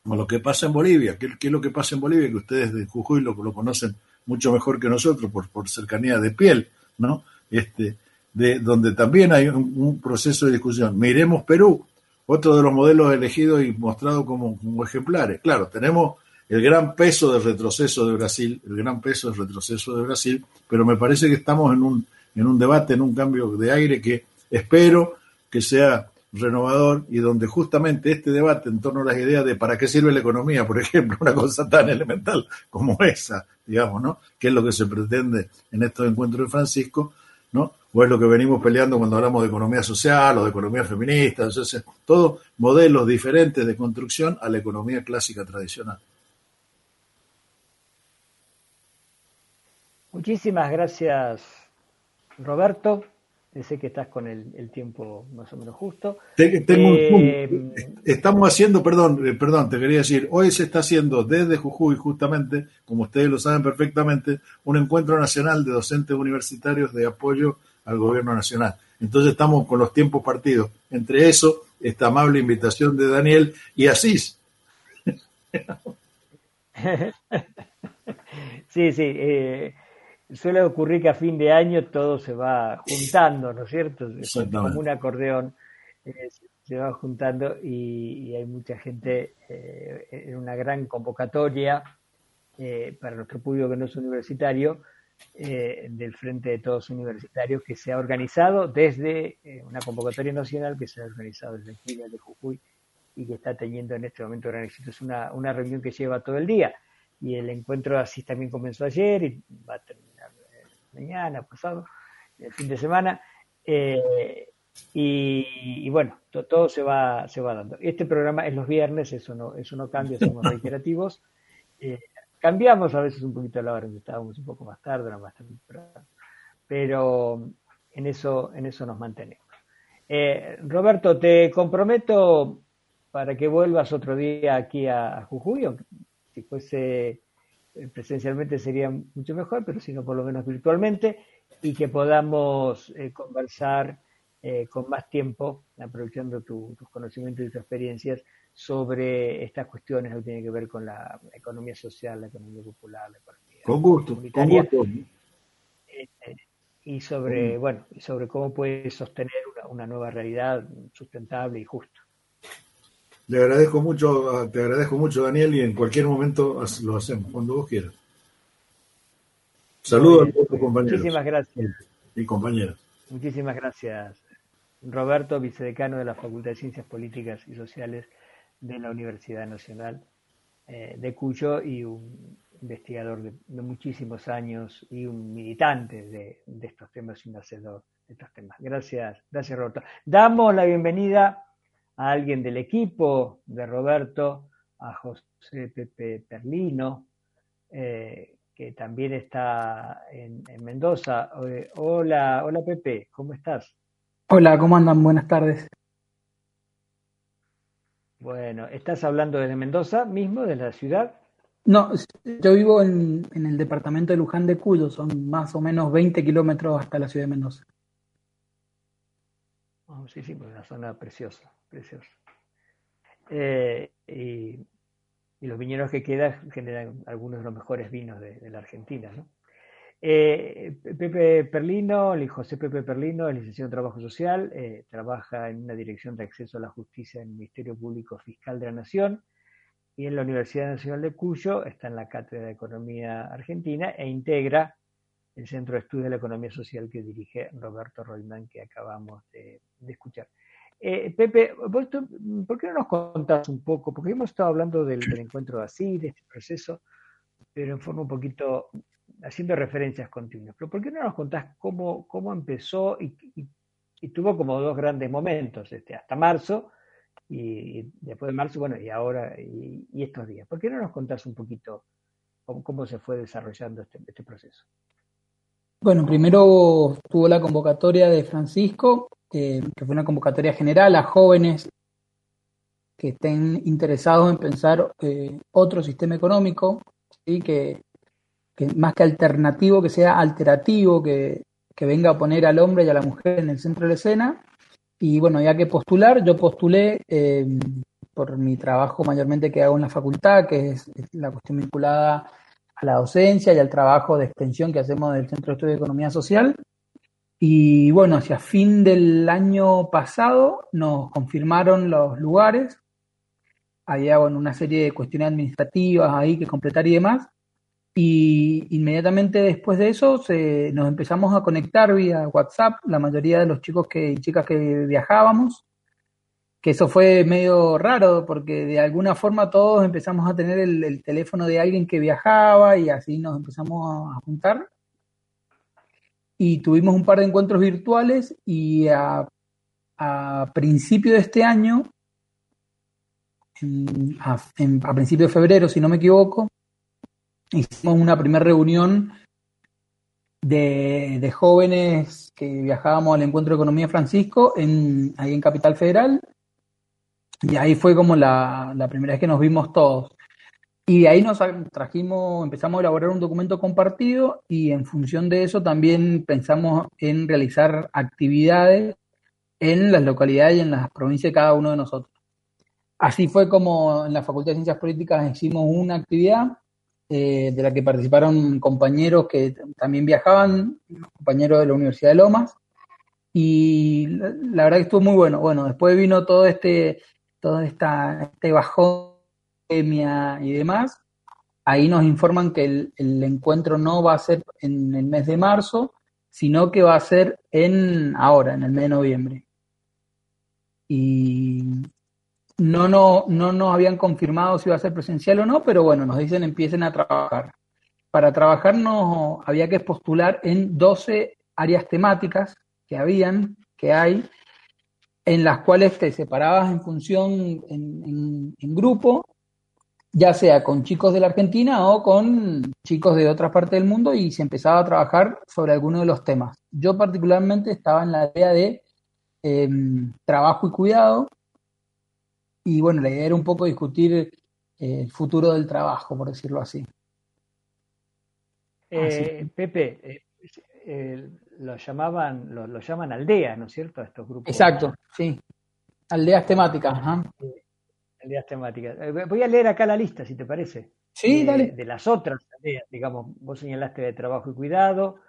a lo que pasa en Bolivia, ¿qué, es lo que pasa en Bolivia? Que ustedes de Jujuy lo, conocen mucho mejor que nosotros por, cercanía de piel, ¿no? Este, de, donde también hay un, proceso de discusión. Miremos Perú, otro de los modelos elegidos y mostrados como, como ejemplares. Claro, tenemos el gran peso del retroceso de Brasil, el gran peso del retroceso de Brasil, pero me parece que estamos en un, en un debate, en un cambio de aire que espero que sea renovador y donde justamente este debate en torno a las ideas de para qué sirve la economía, por ejemplo, una cosa tan elemental como esa, digamos, ¿no? ¿Qué es lo que se pretende en estos encuentros de Francisco, ¿no? O es lo que venimos peleando cuando hablamos de economía social o de economía feminista, entonces, todos modelos diferentes de construcción a la economía clásica tradicional. Muchísimas gracias, Roberto. Sé que estás con el, tiempo más o menos justo. Eh, estamos haciendo, perdón, eh, perdón, te quería decir, hoy se está haciendo desde Jujuy, justamente, como ustedes lo saben perfectamente, un encuentro nacional de docentes universitarios de apoyo al gobierno nacional. Entonces estamos con los tiempos partidos. Entre eso, esta amable invitación de Daniel y Asís. sí, sí. Eh, suele ocurrir que a fin de año todo se va juntando, ¿no es cierto? Como un acordeón eh, se va juntando y, hay mucha gente eh, en una gran convocatoria eh, para nuestro público que no es universitario del Frente de Todos Universitarios que se ha organizado desde una convocatoria nacional que se ha organizado desde el de Jujuy y que está teniendo en este momento gran éxito. Es una, una reunión que lleva todo el día y el encuentro así también comenzó ayer y va a terminar eh, mañana, pasado, el fin de semana. Eh, y, bueno, todo se va, se va dando. Este programa es los viernes, eso no, eso no cambia, somos reiterativos. Eh, cambiamos a veces un poquito la hora, estábamos un poco más tarde, más temprano, pero en eso, en eso nos mantenemos. Roberto, te comprometo para que vuelvas otro día aquí a, a Jujuy, si fuese eh, presencialmente sería mucho mejor, pero si no, por lo menos virtualmente, y que podamos eh, conversar eh, con más tiempo, aprovechando tus conocimientos y tus experiencias, sobre estas cuestiones que tienen que ver con la economía social, la economía popular, la economía con gusto, comunitaria. y sobre, bueno, sobre cómo puede sostener una nueva realidad sustentable y justa. Le agradezco mucho, te agradezco mucho, Daniel, y en cualquier momento lo hacemos, cuando vos quieras. Saludos a todos compañeros. Muchísimas gracias. Y compañeras. Muchísimas gracias, Roberto, vicedecano de la Facultad de Ciencias Políticas y Sociales de la Universidad Nacional eh, de Cuyo y un investigador de, muchísimos años y un militante de, de estos temas y un hacedor de estos temas. Gracias, gracias Roberto. Damos la bienvenida a alguien del equipo de Roberto, a José Pepe Perlino, eh, que también está en, Mendoza. Eh, hola, hola Pepe, ¿cómo estás? Hola, ¿cómo andan? Buenas tardes. Bueno, ¿estás hablando desde Mendoza mismo, de la ciudad? No, yo vivo en, en, el departamento de Luján de Cuyo, son más o menos 20 kilómetros hasta la ciudad de Mendoza. Sí, sí, una zona preciosa precioso. Eh, y, los viñedos que quedan generan algunos de los mejores vinos de, la Argentina. ¿no? Eh, Pepe Perlino, el José Pepe Perlino, es licenciado en Trabajo Social, eh, trabaja en una dirección de acceso a la justicia en el Ministerio Público Fiscal de la Nación y en la Universidad Nacional de Cuyo está en la Cátedra de Economía Argentina e integra el Centro de Estudios de la Economía Social que dirige Roberto Roldán, que acabamos de escuchar. Eh, Pepe, ¿por qué no nos contás un poco? Porque hemos estado hablando del, encuentro de así, de este proceso, pero en forma un poquito haciendo referencias continuas. Pero ¿por qué no nos contás cómo, cómo empezó y, tuvo como dos grandes momentos, este, hasta marzo y, después de marzo, bueno, y ahora y, estos días? ¿Por qué no nos contás un poquito cómo, se fue desarrollando este, este proceso? Bueno, primero tuvo la convocatoria de Francisco que fue una convocatoria general a jóvenes que estén interesados en pensar eh, otro sistema económico, ¿sí? que, más que alternativo, que sea alternativo, que, venga a poner al hombre y a la mujer en el centro de la escena. Y bueno, ya que postular, yo postulé eh, por mi trabajo mayormente que hago en la facultad, que es, es, la cuestión vinculada a la docencia y al trabajo de extensión que hacemos del Centro de Estudio de Economía Social. Y bueno, hacia fin del año pasado nos confirmaron los lugares. Había bueno, una serie de cuestiones administrativas ahí que completar y demás. Y inmediatamente después de eso nos empezamos a conectar vía WhatsApp, la mayoría de los chicos que, y chicas que viajábamos, eso fue medio raro porque de alguna forma todos empezamos a tener el, el teléfono de alguien que viajaba y así nos empezamos a juntar y tuvimos un par de encuentros virtuales y a, principio de este año, a, principio de febrero, si no me equivoco, hicimos una primera reunión de, jóvenes que viajábamos al encuentro de economía Francisco ahí en Capital Federal. Y ahí fue como la, la primera vez que nos vimos todos. Y ahí nos trajimos, empezamos a elaborar un documento compartido y en función de eso también pensamos en realizar actividades en las localidades y en las provincias de cada uno de nosotros. Así fue como en la Facultad de Ciencias Políticas hicimos una actividad eh, de la que participaron compañeros que también viajaban, compañeros de la Universidad de Lomas, y la, verdad que estuvo muy bueno. Bueno, después vino todo este, todo esta, este y demás, ahí nos informan que el, encuentro no va a ser en el mes de marzo, sino que va a ser en ahora, en el mes de noviembre. Y, no, no, no nos habían confirmado si iba a ser presencial o no, pero bueno, nos dicen empiecen a trabajar. Para trabajar no había que postular en 12 áreas temáticas que habían, que hay, en las cuales te separabas en función, en, en grupo, ya sea con chicos de la Argentina o con chicos de otras partes del mundo y se empezaba a trabajar sobre alguno de los temas. Yo particularmente estaba en la idea de em, trabajo y cuidado y bueno, la idea era un poco discutir eh, el futuro del trabajo, por decirlo así. Eh, Pepe, eh, lo llamaban, lo, llaman aldeas, ¿no es cierto? A estos grupos. Exacto, sí. Aldeas temáticas. Ajá aldeas temáticas. Eh, voy a leer acá la lista, si te parece. Sí, de, dale. De las otras aldeas, digamos, vos señalaste de trabajo y cuidado,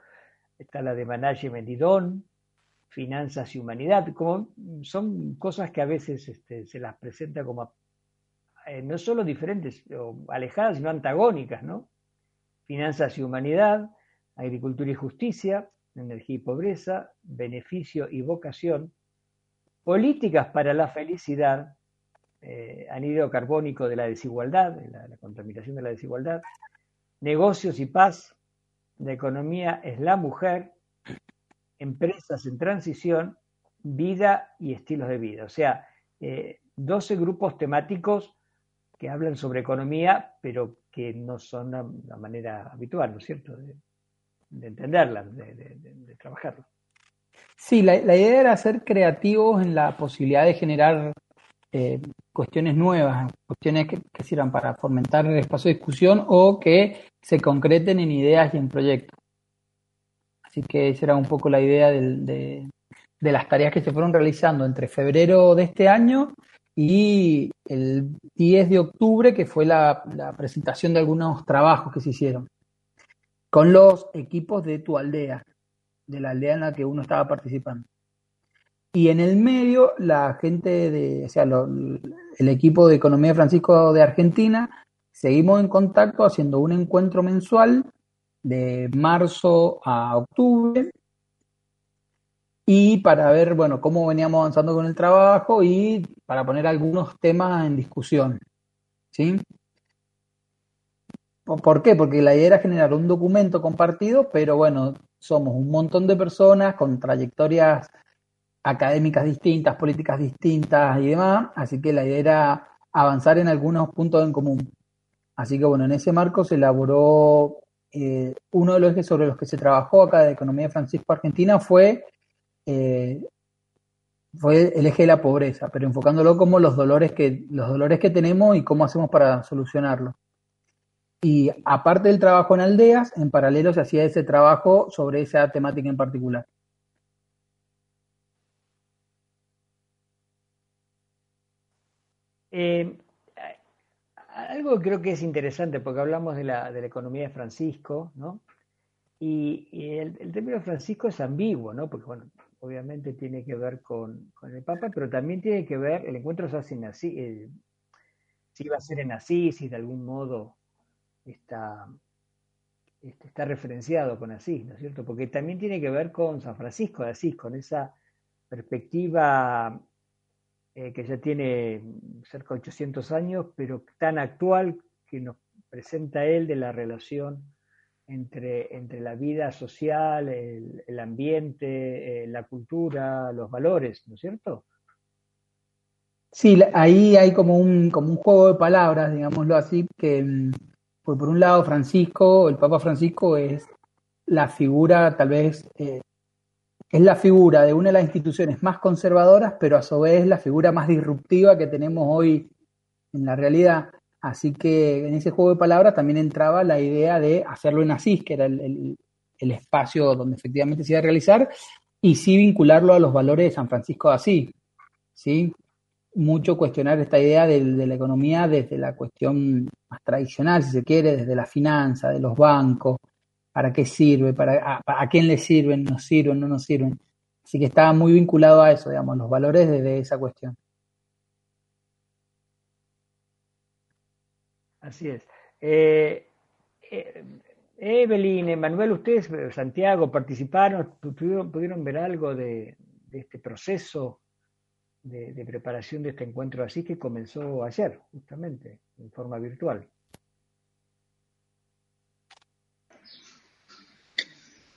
está la de management y don, finanzas y humanidad, como son cosas que a veces este, se las presenta como eh, no solo diferentes o alejadas, sino antagónicas, ¿no? Finanzas y humanidad, agricultura y justicia, energía y pobreza, beneficio y vocación, políticas para la felicidad, eh, anhídrido carbónico de la desigualdad, de la, contaminación de la desigualdad, negocios y paz, la economía es la mujer, empresas en transición, vida y estilos de vida. O sea, eh, 12 grupos temáticos que hablan sobre economía, pero que no son la, manera habitual, ¿no es cierto?, de, entenderla, de, de, trabajarla. Sí, la, la, idea era ser creativos en la posibilidad de generar eh, cuestiones nuevas, cuestiones que, sirvan para fomentar el espacio de discusión o que se concreten en ideas y en proyectos. Así que esa era un poco la idea de, las tareas que se fueron realizando entre febrero de este año y el 10 de octubre, que fue la, la presentación de algunos trabajos que se hicieron con los equipos de tu aldea, de la aldea en la que uno estaba participando. Y en el medio, la gente de, o sea, el equipo de Economía Francisco de Argentina, seguimos en contacto haciendo un encuentro mensual de marzo a octubre y para ver, bueno, cómo veníamos avanzando con el trabajo y para poner algunos temas en discusión. ¿Sí? ¿Por qué? Porque la idea era generar un documento compartido, pero bueno, somos un montón de personas con trayectorias académicas distintas, políticas distintas y demás, así que la idea era avanzar en algunos puntos en común. Así que bueno, en ese marco se elaboró eh, uno de los ejes sobre los que se trabajó acá de Economía de Francisco Argentina fue, eh, fue el eje de la pobreza, pero enfocándolo como los dolores que, los dolores que tenemos y cómo hacemos para solucionarlo. Y aparte del trabajo en aldeas, en paralelo se hacía ese trabajo sobre esa temática en particular. Eh, algo creo que es interesante, porque hablamos de la, de la economía de Francisco, ¿no? Y, el, término Francisco es ambiguo, ¿no? Porque, bueno, obviamente tiene que ver con, el Papa, pero también tiene que ver, el encuentro se hace en Asís, eh, si iba a ser en Asís, si de algún modo está, este, está referenciado con Asís, ¿no es cierto? Porque también tiene que ver con San Francisco de Asís, con esa perspectiva eh, que ya tiene cerca de 800 años, pero tan actual que nos presenta él de la relación entre, entre la vida social, el, ambiente, eh, la cultura, los valores, ¿no es cierto? Sí, ahí hay como un, como un juego de palabras, digámoslo así, que pues por un lado Francisco, el Papa Francisco es la figura tal vez eh, es la figura de una de las instituciones más conservadoras, pero a su vez la figura más disruptiva que tenemos hoy en la realidad. Así que en ese juego de palabras también entraba la idea de hacerlo en Asís, que era el, espacio donde efectivamente se iba a realizar, y sí vincularlo a los valores de San Francisco de Asís. ¿sí? Mucho cuestionar esta idea de, la economía desde la cuestión más tradicional, si se quiere, desde la finanza, de los bancos, para qué sirve, para, a, quién le sirven, nos sirven, no nos sirven. Así que estaba muy vinculado a eso, digamos, los valores de, esa cuestión. Así es. Eh, eh, Evelyn, Emanuel, ustedes, Santiago, participaron, pudieron, ver algo de, este proceso de, preparación de este encuentro así que comenzó ayer, justamente, en forma virtual.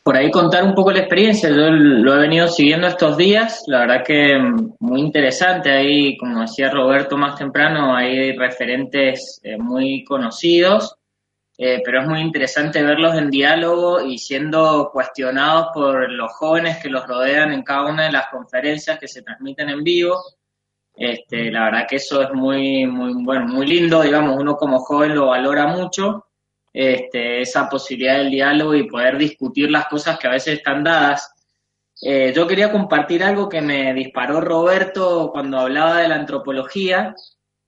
por ahí contar un poco la experiencia. Yo lo he venido siguiendo estos días, la verdad que muy interesante. Ahí, como decía Roberto más temprano, hay referentes eh, muy conocidos, eh, pero es muy interesante verlos en diálogo y siendo cuestionados por los jóvenes que los rodean en cada una de las conferencias que se transmiten en vivo. Este, la verdad que eso es muy, muy, bueno, muy lindo, digamos, uno como joven lo valora mucho este, esa posibilidad del diálogo y poder discutir las cosas que a veces están dadas. Eh, yo quería compartir algo que me disparó Roberto cuando hablaba de la antropología,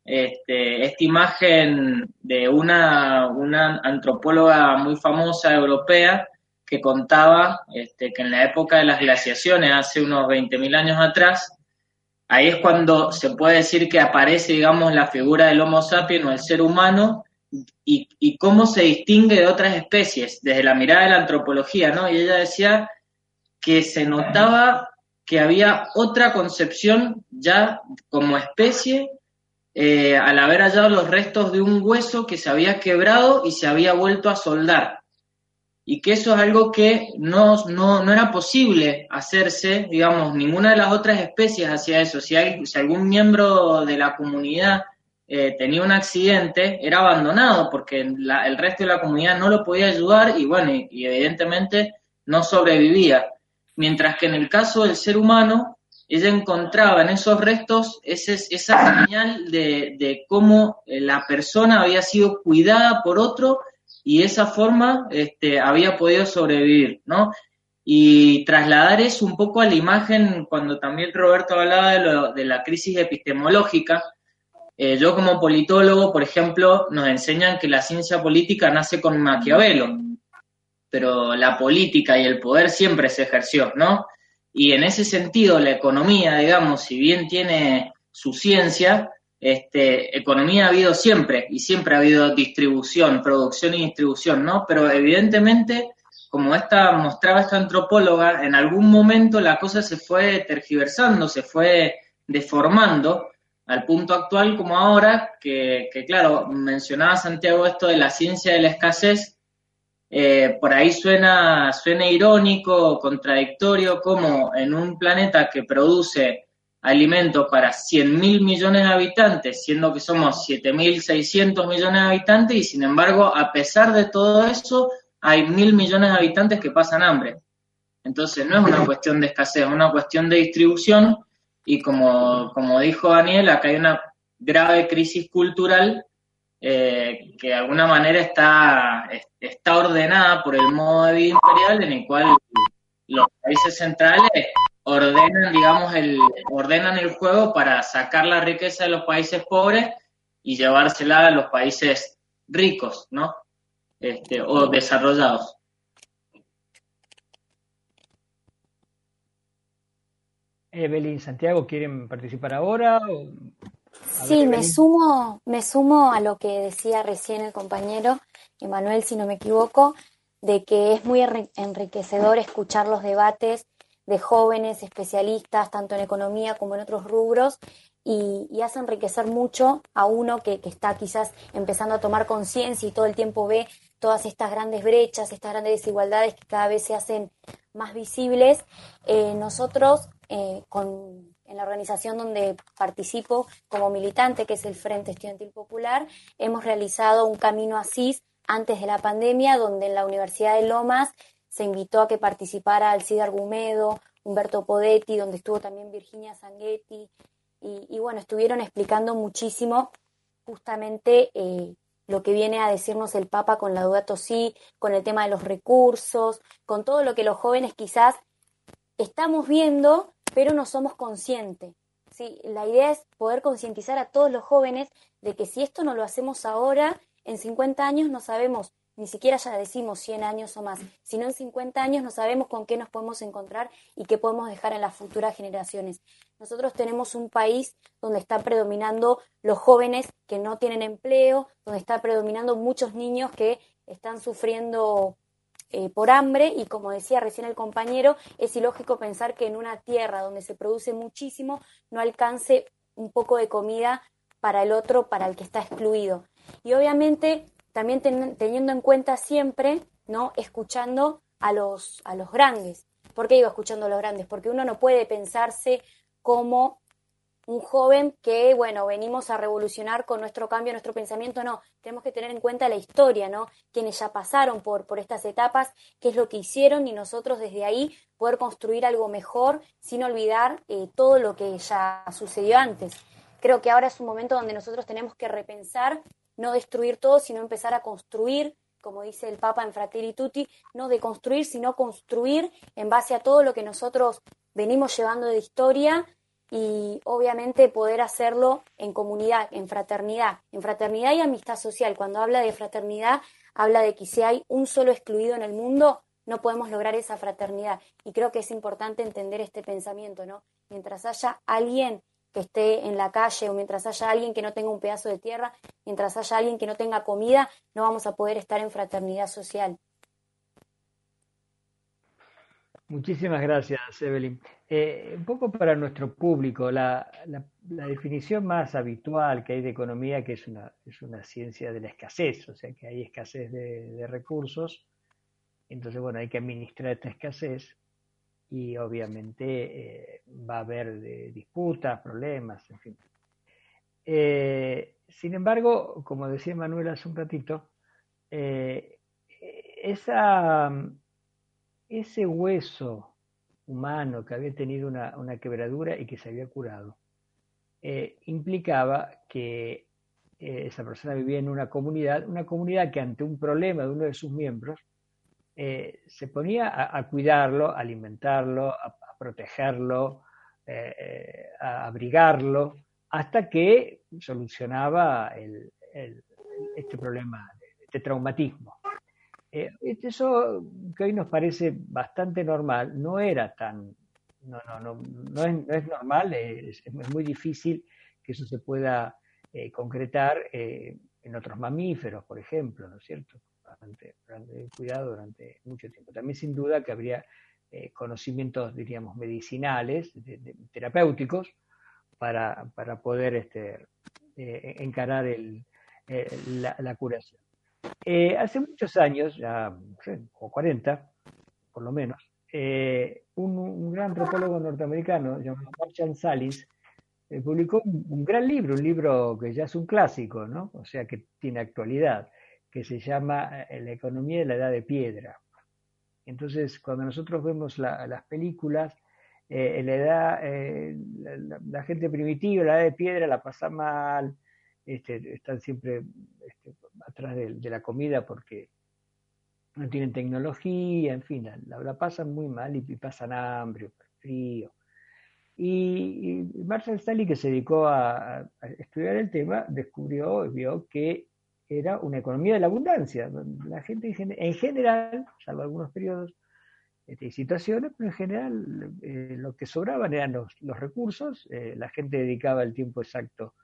este, esta imagen de una, una antropóloga muy famosa europea que contaba este, que en la época de las glaciaciones, hace unos 20.000 años atrás, ahí es cuando se puede decir que aparece, digamos, la figura del Homo sapiens o el ser humano y, cómo se distingue de otras especies desde la mirada de la antropología, ¿no? Y ella decía que se notaba que había otra concepción ya como especie eh, al haber hallado los restos de un hueso que se había quebrado y se había vuelto a soldar. Y que eso es algo que no, no, no era posible hacerse, digamos, ninguna de las otras especies hacía eso. Si, algún miembro de la comunidad eh, tenía un accidente, era abandonado porque el resto de la comunidad no lo podía ayudar y bueno, y, evidentemente no sobrevivía. Mientras que en el caso del ser humano, ella encontraba en esos restos ese, esa señal de, de, cómo eh, la persona había sido cuidada por otro y esa forma este, había podido sobrevivir, ¿no? Y trasladar eso un poco a la imagen, cuando también Roberto hablaba de, lo, de la crisis epistemológica, eh, yo como politólogo, por ejemplo, nos enseñan que la ciencia política nace con Maquiavelo, pero la política y el poder siempre se ejerció, ¿no? Y en ese sentido, la economía, digamos, si bien tiene su ciencia, este, economía ha habido siempre y siempre ha habido distribución, producción y distribución, ¿no? Pero evidentemente, como esta mostraba esta antropóloga, en algún momento la cosa se fue tergiversando, se fue deformando al punto actual como ahora, que, claro, mencionaba Santiago esto de la ciencia de la escasez, eh, por ahí suena, suena irónico, contradictorio, como en un planeta que produce alimentos para 100 mil millones de habitantes, siendo que somos 7.600 millones de habitantes, y sin embargo, a pesar de todo eso, hay mil millones de habitantes que pasan hambre. Entonces, no es una cuestión de escasez, es una cuestión de distribución y como, como dijo Daniel, acá hay una grave crisis cultural eh, que de alguna manera está, está ordenada por el modo de vida imperial en el cual los países centrales ordenan, digamos, el, ordenan el juego para sacar la riqueza de los países pobres y llevársela a los países ricos, ¿no? Este, o desarrollados. Evelyn, Santiago, ¿quieren participar ahora? Sí, me sumo, me sumo a lo que decía recién el compañero Emanuel, si no me equivoco, de que es muy enriquecedor escuchar los debates de jóvenes especialistas, tanto en economía como en otros rubros, y, hace enriquecer mucho a uno que, que está quizás empezando a tomar conciencia y todo el tiempo ve todas estas grandes brechas, estas grandes desigualdades que cada vez se hacen más visibles. Eh, nosotros eh, con, en la organización donde participo como militante, que es el Frente Estudiantil Popular, hemos realizado un camino así antes de la pandemia, donde en la Universidad de Lomas se invitó a que participara Alcide Argumedo, Humberto Podetti, donde estuvo también Virginia Sanghetti, y, bueno, estuvieron explicando muchísimo justamente eh, lo que viene a decirnos el Papa con la Dudato Si, con el tema de los recursos, con todo lo que los jóvenes quizás estamos viendo, pero no somos conscientes. ¿sí? La idea es poder concientizar a todos los jóvenes de que si esto no lo hacemos ahora, en 50 años no sabemos, ni siquiera ya decimos 100 años o más, sino en 50 años no sabemos con qué nos podemos encontrar y qué podemos dejar en las futuras generaciones. Nosotros tenemos un país donde están predominando los jóvenes que no tienen empleo, donde están predominando muchos niños que están sufriendo eh, por hambre y como decía recién el compañero, es ilógico pensar que en una tierra donde se produce muchísimo no alcance un poco de comida para el otro, para el que está excluido. Y obviamente también teniendo en cuenta siempre, ¿no? Escuchando a los, a los grandes. ¿Por qué digo escuchando a los grandes? Porque uno no puede pensarse como un joven que, bueno, venimos a revolucionar con nuestro cambio, nuestro pensamiento, no, tenemos que tener en cuenta la historia, ¿no? Quienes ya pasaron por, por estas etapas, qué es lo que hicieron y nosotros desde ahí poder construir algo mejor sin olvidar eh, todo lo que ya sucedió antes. Creo que ahora es un momento donde nosotros tenemos que repensar, no destruir todo, sino empezar a construir, como dice el Papa en Fratelli Tutti, no de construir, sino construir en base a todo lo que nosotros venimos llevando de historia y obviamente poder hacerlo en comunidad, en fraternidad, en fraternidad y amistad social. Cuando habla de fraternidad, habla de que si hay un solo excluido en el mundo, no podemos lograr esa fraternidad. Y creo que es importante entender este pensamiento, ¿no? Mientras haya alguien que esté en la calle o mientras haya alguien que no tenga un pedazo de tierra, mientras haya alguien que no tenga comida, no vamos a poder estar en fraternidad social. Muchísimas gracias, Evelyn. Eh, un poco para nuestro público, la, definición más habitual que hay de economía, que es una, es una ciencia de la escasez, o sea que hay escasez de, recursos, entonces, bueno, hay que administrar esta escasez y obviamente eh, va a haber disputas, problemas, en fin. Eh, sin embargo, como decía Manuel hace un ratito, esa ese hueso humano que había tenido una, quebradura y que se había curado, eh, implicaba que eh, esa persona vivía en una comunidad, una comunidad que ante un problema de uno de sus miembros, eh, se ponía a, cuidarlo, a alimentarlo, a, protegerlo, a abrigarlo, hasta que solucionaba este problema, este traumatismo. Eh, eso que hoy nos parece bastante normal, no era tan, no, no, no, no, es, normal, es, muy difícil que eso se pueda eh, concretar eh, en otros mamíferos, por ejemplo, ¿no es cierto? Bastante, cuidado durante mucho tiempo. También sin duda que habría conocimientos, diríamos, medicinales, terapéuticos, para, para poder este, encarar el, la curación. Eh, hace muchos años, ya o 40, por lo menos, eh, un, gran antropólogo norteamericano llamado Marshall Salis eh, publicó un, gran libro, un libro que ya es un clásico, ¿no? o sea que tiene actualidad, que se llama La economía de la edad de piedra. Entonces, cuando nosotros vemos las películas, la edad, gente primitiva, la edad de piedra, la pasa mal, este, están siempre este, atrás de, la comida porque no tienen tecnología, en fin, la, pasan muy mal y, pasan hambre, frío. Y, Marshall Stanley, que se dedicó a, estudiar el tema, descubrió, vio que era una economía de la abundancia. La gente en general, salvo algunos periodos este, y situaciones, pero en general eh, lo que sobraban eran los, recursos, eh, la gente dedicaba el tiempo exacto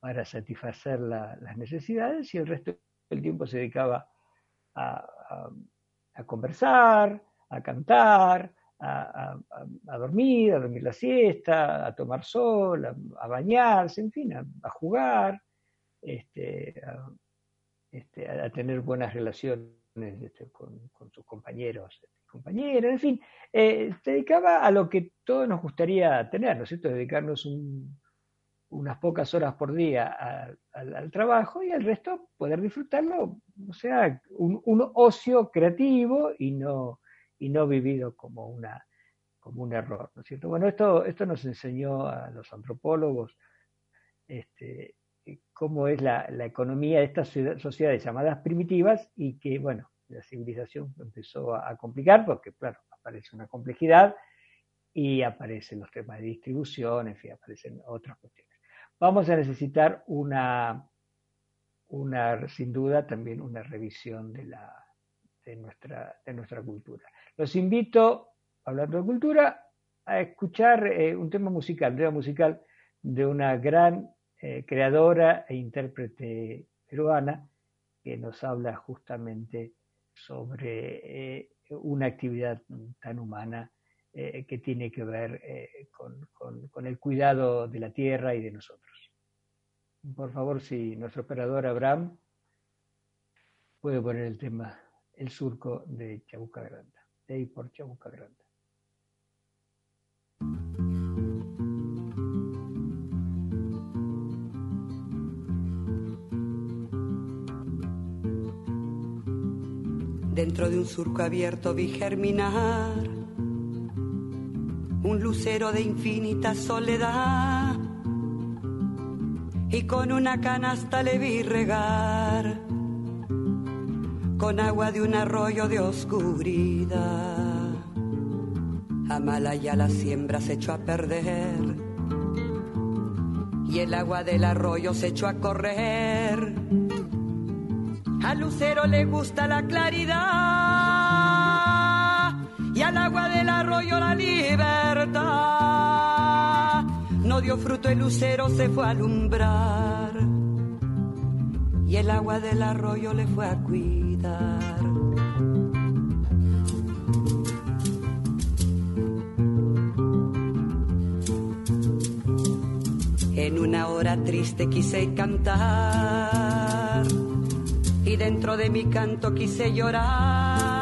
para satisfacer las necesidades y el resto del tiempo se dedicaba a, conversar, a cantar, a, dormir, a dormir la siesta, a tomar sol, a, bañarse, en fin, a, jugar, este, este, a, tener buenas relaciones este, con, sus compañeros compañeras, en fin, eh, se dedicaba a lo que todos nos gustaría tener, ¿no es cierto? Dedicarnos un, unas pocas horas por día al trabajo y el resto poder disfrutarlo, o sea, un, ocio creativo y no, y no vivido como, una, como un error, ¿no es cierto? Bueno, esto, esto nos enseñó a los antropólogos este, cómo es la, economía de estas sociedades llamadas primitivas y que, bueno, la civilización empezó a, complicar porque, claro, aparece una complejidad y aparecen los temas de distribución, en fin, aparecen otras cuestiones vamos a necesitar una, una sin duda también una revisión de, la, de, nuestra, de nuestra cultura. Los invito, hablando de cultura, a escuchar eh, un tema musical, un tema musical de una gran eh, creadora e intérprete peruana que nos habla justamente sobre eh, una actividad tan humana eh, que tiene que ver eh, con, con- con el cuidado de la tierra y de nosotros. Por favor, si nuestro operador Abraham puede poner el tema El surco de Chabuca Granda, de ahí por Chabuca Granda. Dentro de un surco abierto vi germinar un lucero de infinita soledad y con una canasta le vi regar con agua de un arroyo de oscuridad. Amalaya la siembra se echó a perder y el agua del arroyo se echó a correr. Al lucero le gusta la claridad y al agua del arroyo la libertad. No dio fruto el lucero, se fue a alumbrar y el agua del arroyo le fue a cuidar. En una hora triste quise cantar y dentro de mi canto quise llorar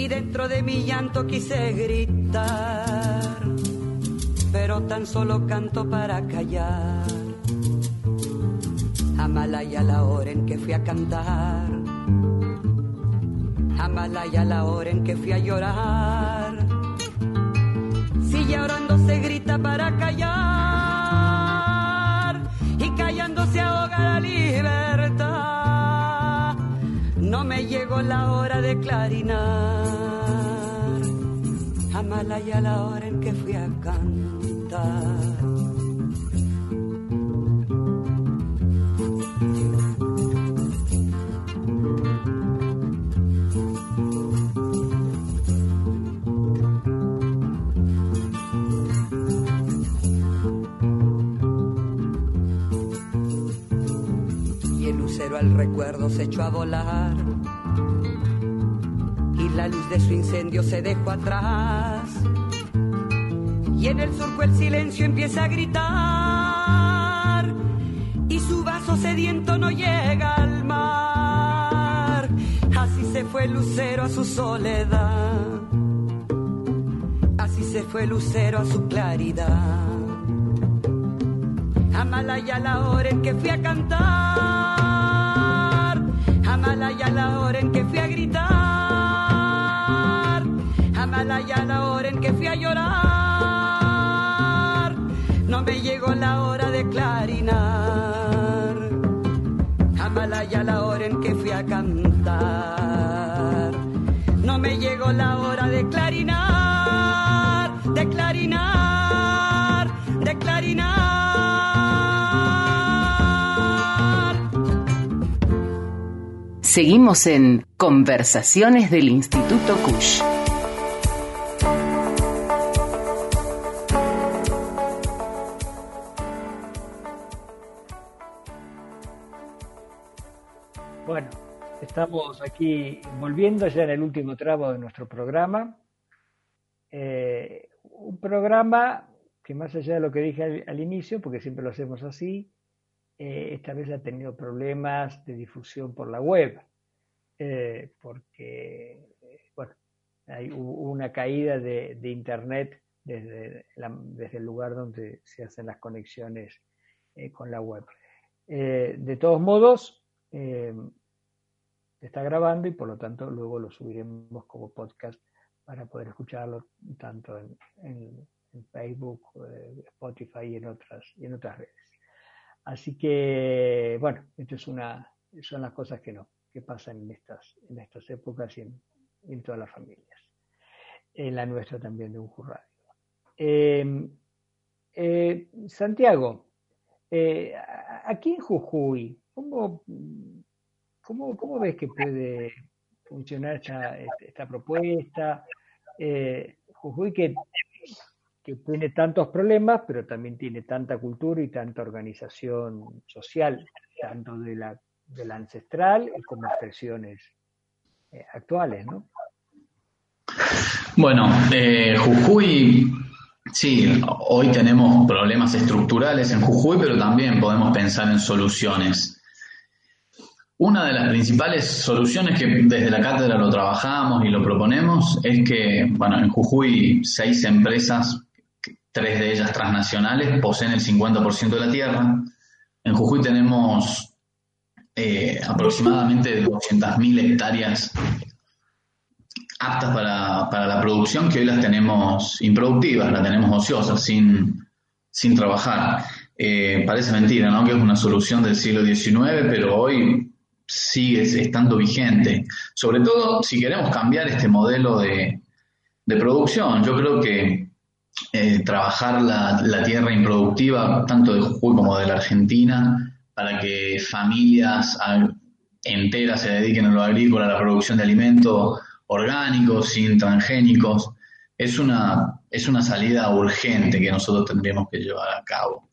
y dentro de mi llanto quise gritar, pero tan solo canto para callar. Amalaya la hora en que fui a cantar, Amalaya la hora en que fui a llorar. Si llorando se grita para callar la hora de clarinar. Amalaya la hora en que fui a cantar. y el lucero al recuerdo se echó a volar la luz de su incendio se dejó atrás. Y en el surco el silencio empieza a gritar. Y su vaso sediento no llega al mar. Así se fue el lucero a su soledad. Así se fue el lucero a su claridad. Amalaya la hora en que fui a cantar, Amalaya la hora en que fui a gritar, Amalaya la hora en que fui a llorar, no me llegó la hora de clarinar, Amalaya la hora en que fui a cantar, no me llegó la hora de clarinar, de clarinar, de clarinar. Seguimos en Conversaciones del Instituto Cush. Estamos aquí volviendo ya en el último tramo de nuestro programa. Eh, un programa que más allá de lo que dije al, inicio, porque siempre lo hacemos así, eh, esta vez ha tenido problemas de difusión por la web, eh, porque bueno, hay, una caída de, internet desde, desde el lugar donde se hacen las conexiones con la web. De todos modos, está grabando y por lo tanto luego lo subiremos como podcast para poder escucharlo tanto en, en- Facebook, eh, Spotify y en otras, y en otras redes. Así que, bueno, esto es una, son las cosas que no, que pasan en estas, en estas épocas y en, todas las familias. En la nuestra también de un Radio. Eh, eh, Santiago, eh, aquí en Jujuy, ¿cómo, cómo, ves que puede funcionar esta, esta propuesta? Eh, Jujuy que, que tiene tantos problemas, pero también tiene tanta cultura y tanta organización social, tanto de la, de la ancestral como expresiones eh, actuales, ¿no? Bueno, eh, Jujuy, sí, hoy tenemos problemas estructurales en Jujuy, pero también podemos pensar en soluciones. Una de las principales soluciones que desde la cátedra lo trabajamos y lo proponemos es que, bueno, en Jujuy seis empresas, tres de ellas transnacionales, poseen el 50% de la tierra. En Jujuy tenemos eh, aproximadamente 200.000 hectáreas aptas para, para, la producción que hoy las tenemos improductivas, las tenemos ociosas, sin, sin trabajar. Eh, parece mentira, ¿no? Que es una solución del siglo XIX, pero hoy sigue estando vigente. Sobre todo si queremos cambiar este modelo de, producción. Yo creo que eh, trabajar la, tierra improductiva, tanto de Jujuy como de la Argentina, para que familias enteras se dediquen a lo agrícola, a la producción de alimentos orgánicos, sin transgénicos, es una, es una salida urgente que nosotros tendríamos que llevar a cabo.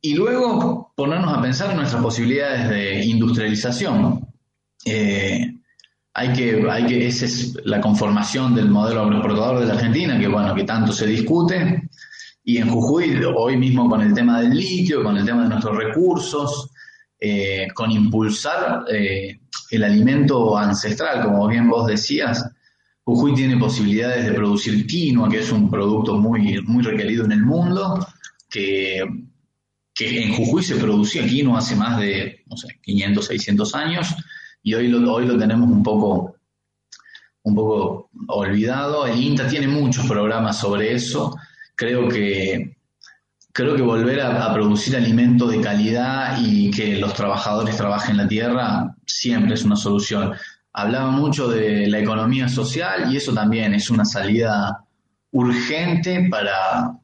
Y luego ponernos a pensar en nuestras posibilidades de industrialización. Eh, hay que, hay que, esa es la conformación del modelo agroexportador de la Argentina, que bueno, que tanto se discute. Y en Jujuy, hoy mismo con el tema del litio, con el tema de nuestros recursos, eh, con impulsar eh, el alimento ancestral, como bien vos decías, Jujuy tiene posibilidades de producir quinoa, que es un producto muy, muy requerido en el mundo, que que en Jujuy se producía aquí no hace más de, no sé, 500, 600 años, y hoy lo, hoy lo tenemos un poco, un poco olvidado. El INTA tiene muchos programas sobre eso. Creo que, creo que volver a, producir alimento de calidad y que los trabajadores trabajen la tierra siempre es una solución. Hablaba mucho de la economía social y eso también es una salida urgente para,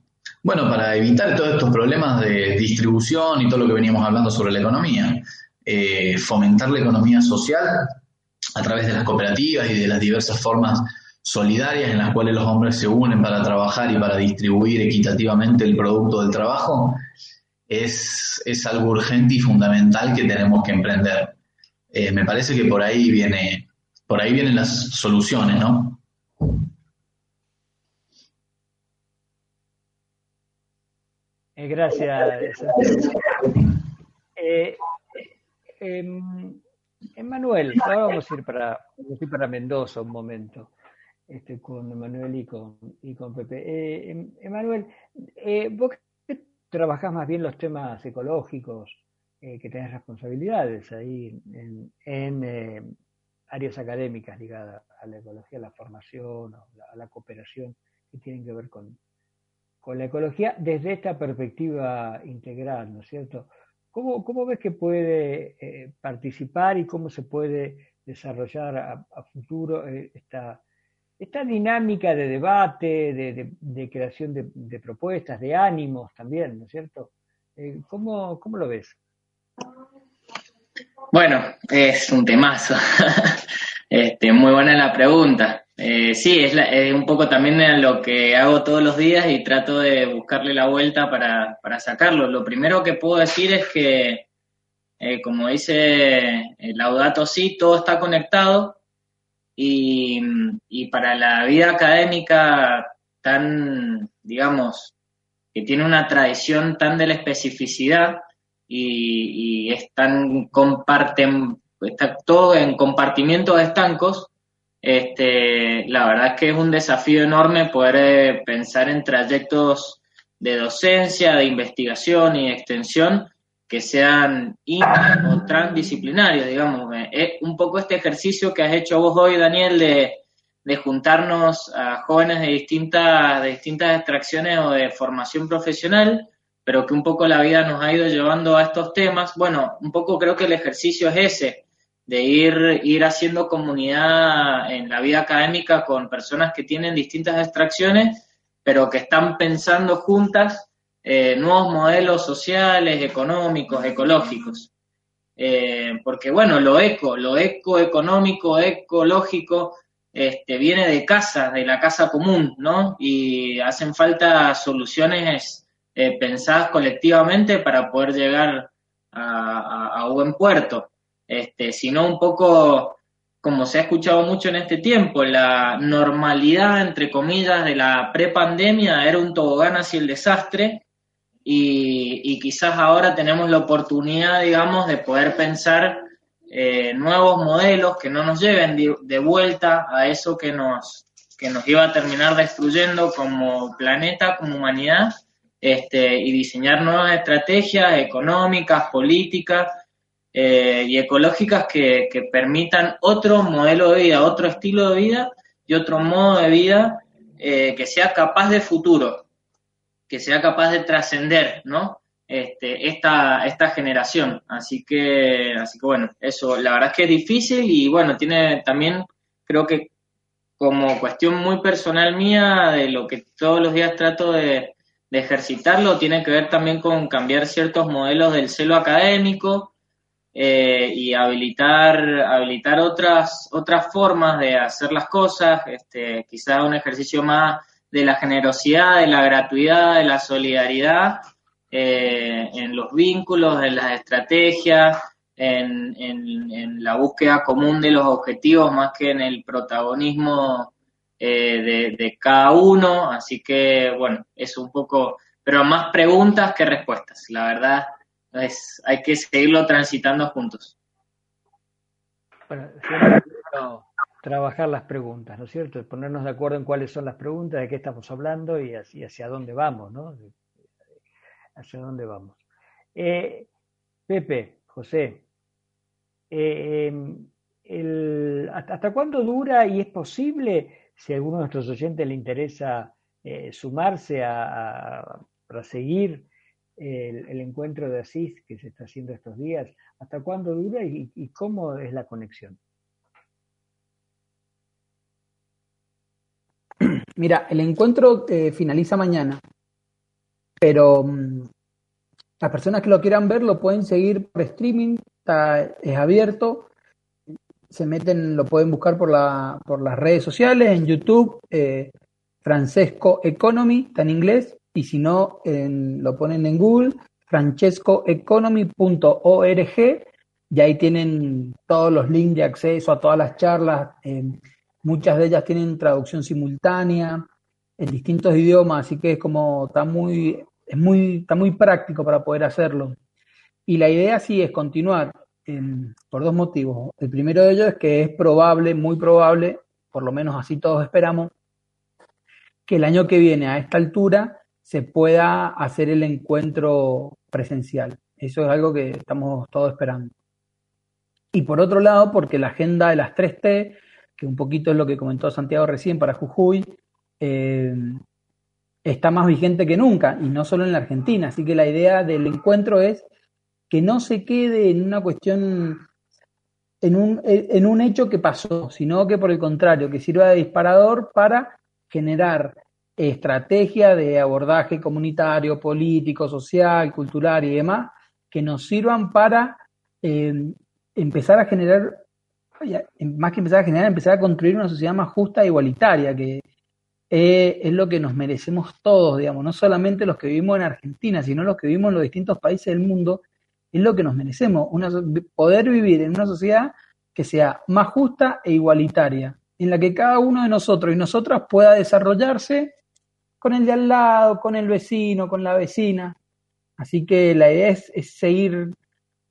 bueno, para evitar todos estos problemas de distribución y todo lo que veníamos hablando sobre la economía, eh, fomentar la economía social a través de las cooperativas y de las diversas formas solidarias en las cuales los hombres se unen para trabajar y para distribuir equitativamente el producto del trabajo, es, algo urgente y fundamental que tenemos que emprender. Eh, me parece que por ahí viene, por ahí vienen las soluciones, ¿no? Eh, gracias. Eh, eh, Emanuel, ahora vamos a ir para, para Mendoza un momento, este, con Emanuel y con, y con Pepe. Em, Emanuel, vos que trabajás más bien los temas ecológicos, que tenés responsabilidades ahí en, en áreas académicas ligadas a la ecología, a la formación, a la cooperación, que tienen que ver con, con la ecología desde esta perspectiva integral, ¿no es cierto? ¿Cómo, ves que puede eh, participar y cómo se puede desarrollar a, futuro eh, esta, esta dinámica de debate, de, creación de, propuestas, de ánimos también, ¿no es cierto? Eh, ¿cómo, ¿Cómo lo ves? Bueno, es un temazo. este, muy buena la pregunta. Eh, sí, es, un poco también lo que hago todos los días y trato de buscarle la vuelta para, sacarlo. Lo primero que puedo decir es que, eh, como dice Laudato sí, todo está conectado y, para la vida académica tan, digamos, que tiene una tradición tan de la especificidad y, y es tan comparten, está todo en compartimientos estancos, este, la verdad es que es un desafío enorme poder eh, pensar en trayectos de docencia, de investigación y de extensión que sean inter o transdisciplinarios, digamos. Es eh, un poco este ejercicio que has hecho vos hoy, Daniel, de, juntarnos a jóvenes de distintas, de distintas extracciones o de formación profesional, pero que un poco la vida nos ha ido llevando a estos temas. Bueno, un poco creo que el ejercicio es ese, de ir, ir haciendo comunidad en la vida académica con personas que tienen distintas extracciones, pero que están pensando juntas eh, nuevos modelos sociales, económicos, ecológicos. Eh, porque bueno, lo eco, lo eco económico, ecológico, este, viene de casa, de la casa común, ¿no? Y hacen falta soluciones eh, pensadas colectivamente para poder llegar a, a, a buen puerto este, sino un poco como se ha escuchado mucho en este tiempo, la normalidad, entre comillas, de la prepandemia era un tobogán hacia el desastre y, quizás ahora tenemos la oportunidad, digamos, de poder pensar eh, nuevos modelos que no nos lleven de, vuelta a eso que nos, que nos iba a terminar destruyendo como planeta, como humanidad, este, y diseñar nuevas estrategias económicas, políticas eh, y ecológicas que, que, permitan otro modelo de vida, otro estilo de vida y otro modo de vida eh, que sea capaz de futuro, que sea capaz de trascender, ¿no? Este, esta, esta generación. Así que, así que bueno, eso, la verdad es que es difícil y bueno, tiene también, creo que como cuestión muy personal mía, de lo que todos los días trato de, de ejercitarlo, tiene que ver también con cambiar ciertos modelos del celo académico eh, y habilitar, habilitar otras, otras formas de hacer las cosas, este, quizás un ejercicio más de la generosidad, de la gratuidad, de la solidaridad, eh, en los vínculos, en las estrategias, en, en, la búsqueda común de los objetivos más que en el protagonismo eh, de, cada uno. Así que, bueno, es un poco, pero más preguntas que respuestas. La verdad, es, hay que seguirlo transitando juntos. Bueno, trabajar las preguntas, ¿no es cierto? Ponernos de acuerdo en cuáles son las preguntas, de qué estamos hablando y hacia, hacia dónde vamos, ¿no? Hacia dónde vamos. Eh, Pepe, José, eh, ¿hasta cuándo dura y es posible, si a alguno de nuestros oyentes le interesa eh, sumarse a, para seguir el, encuentro de Asís que se está haciendo estos días, hasta cuándo dura y cómo es la conexión? Mira, el encuentro eh, finaliza mañana, pero mm, las personas que lo quieran ver lo pueden seguir por streaming, está, es abierto, se meten, lo pueden buscar por, la, por las redes sociales, en YouTube, eh, Francesco Economy, está en inglés, y si no, lo ponen en Google, francescoeconomy.org, y ahí tienen todos los links de acceso a todas las charlas. Eh, Muchas de ellas tienen traducción simultánea en distintos idiomas, así que es como está muy, es muy, está muy práctico para poder hacerlo. Y la idea sí es continuar por dos motivos. El primero de ellos es que es probable, muy probable, por lo menos así todos esperamos, que el año que viene a esta altura se pueda hacer el encuentro presencial. Eso es algo que estamos todos esperando. Y por otro lado, porque la agenda de las 3T que un poquito es lo que comentó Santiago recién para Jujuy, eh, está más vigente que nunca, y no solo en la Argentina. Así que la idea del encuentro es que no se quede en una cuestión, en un, en un hecho que pasó, sino que por el contrario, que sirva de disparador para generar estrategia de abordaje comunitario, político, social, cultural y demás, que nos sirvan para eh, empezar a generar más que empezar a generar, empezar a construir una sociedad más justa e igualitaria, que es lo que nos merecemos todos, digamos, no solamente los que vivimos en Argentina, sino los que vivimos en los distintos países del mundo, es lo que nos merecemos, una, poder vivir en una sociedad que sea más justa e igualitaria, en la que cada uno de nosotros y nosotras pueda desarrollarse con el de al lado, con el vecino, con la vecina. Así que la idea es, seguir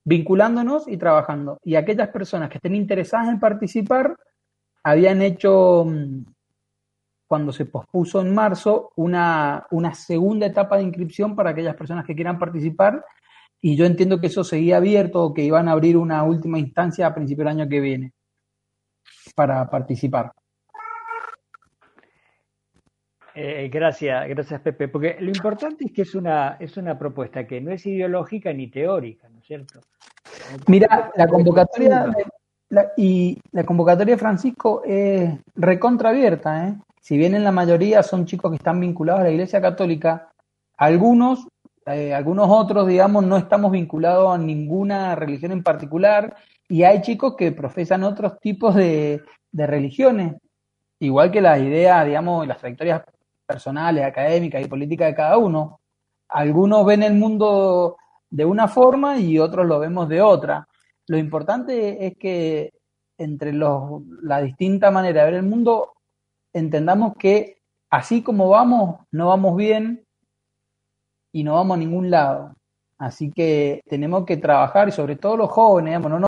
vinculándonos y trabajando. Y aquellas personas que estén interesadas en participar habían hecho, mm, cuando se pospuso en marzo, una, una segunda etapa de inscripción para aquellas personas que quieran participar. Y yo entiendo que eso seguía abierto o que iban a abrir una última instancia a principio del año que viene para participar. Eh, gracias, gracias Pepe, porque lo importante es que es una, es una propuesta que no es ideológica ni teórica, ¿no es cierto? Mira, la convocatoria y la convocatoria de Francisco es recontra abierta, ¿eh? Si bien en la mayoría son chicos que están vinculados a la Iglesia Católica, algunos, eh, algunos otros, digamos, no estamos vinculados a ninguna religión en particular, y hay chicos que profesan otros tipos de, de religiones, igual que las ideas, digamos, las trayectorias personales, académicas y políticas de cada uno. Algunos ven el mundo de una forma y otros lo vemos de otra. Lo importante es que entre los, la distinta manera de ver el mundo, entendamos que así como vamos, no vamos bien y no vamos a ningún lado. Así que tenemos que trabajar, y sobre todo los jóvenes, digamos, no nos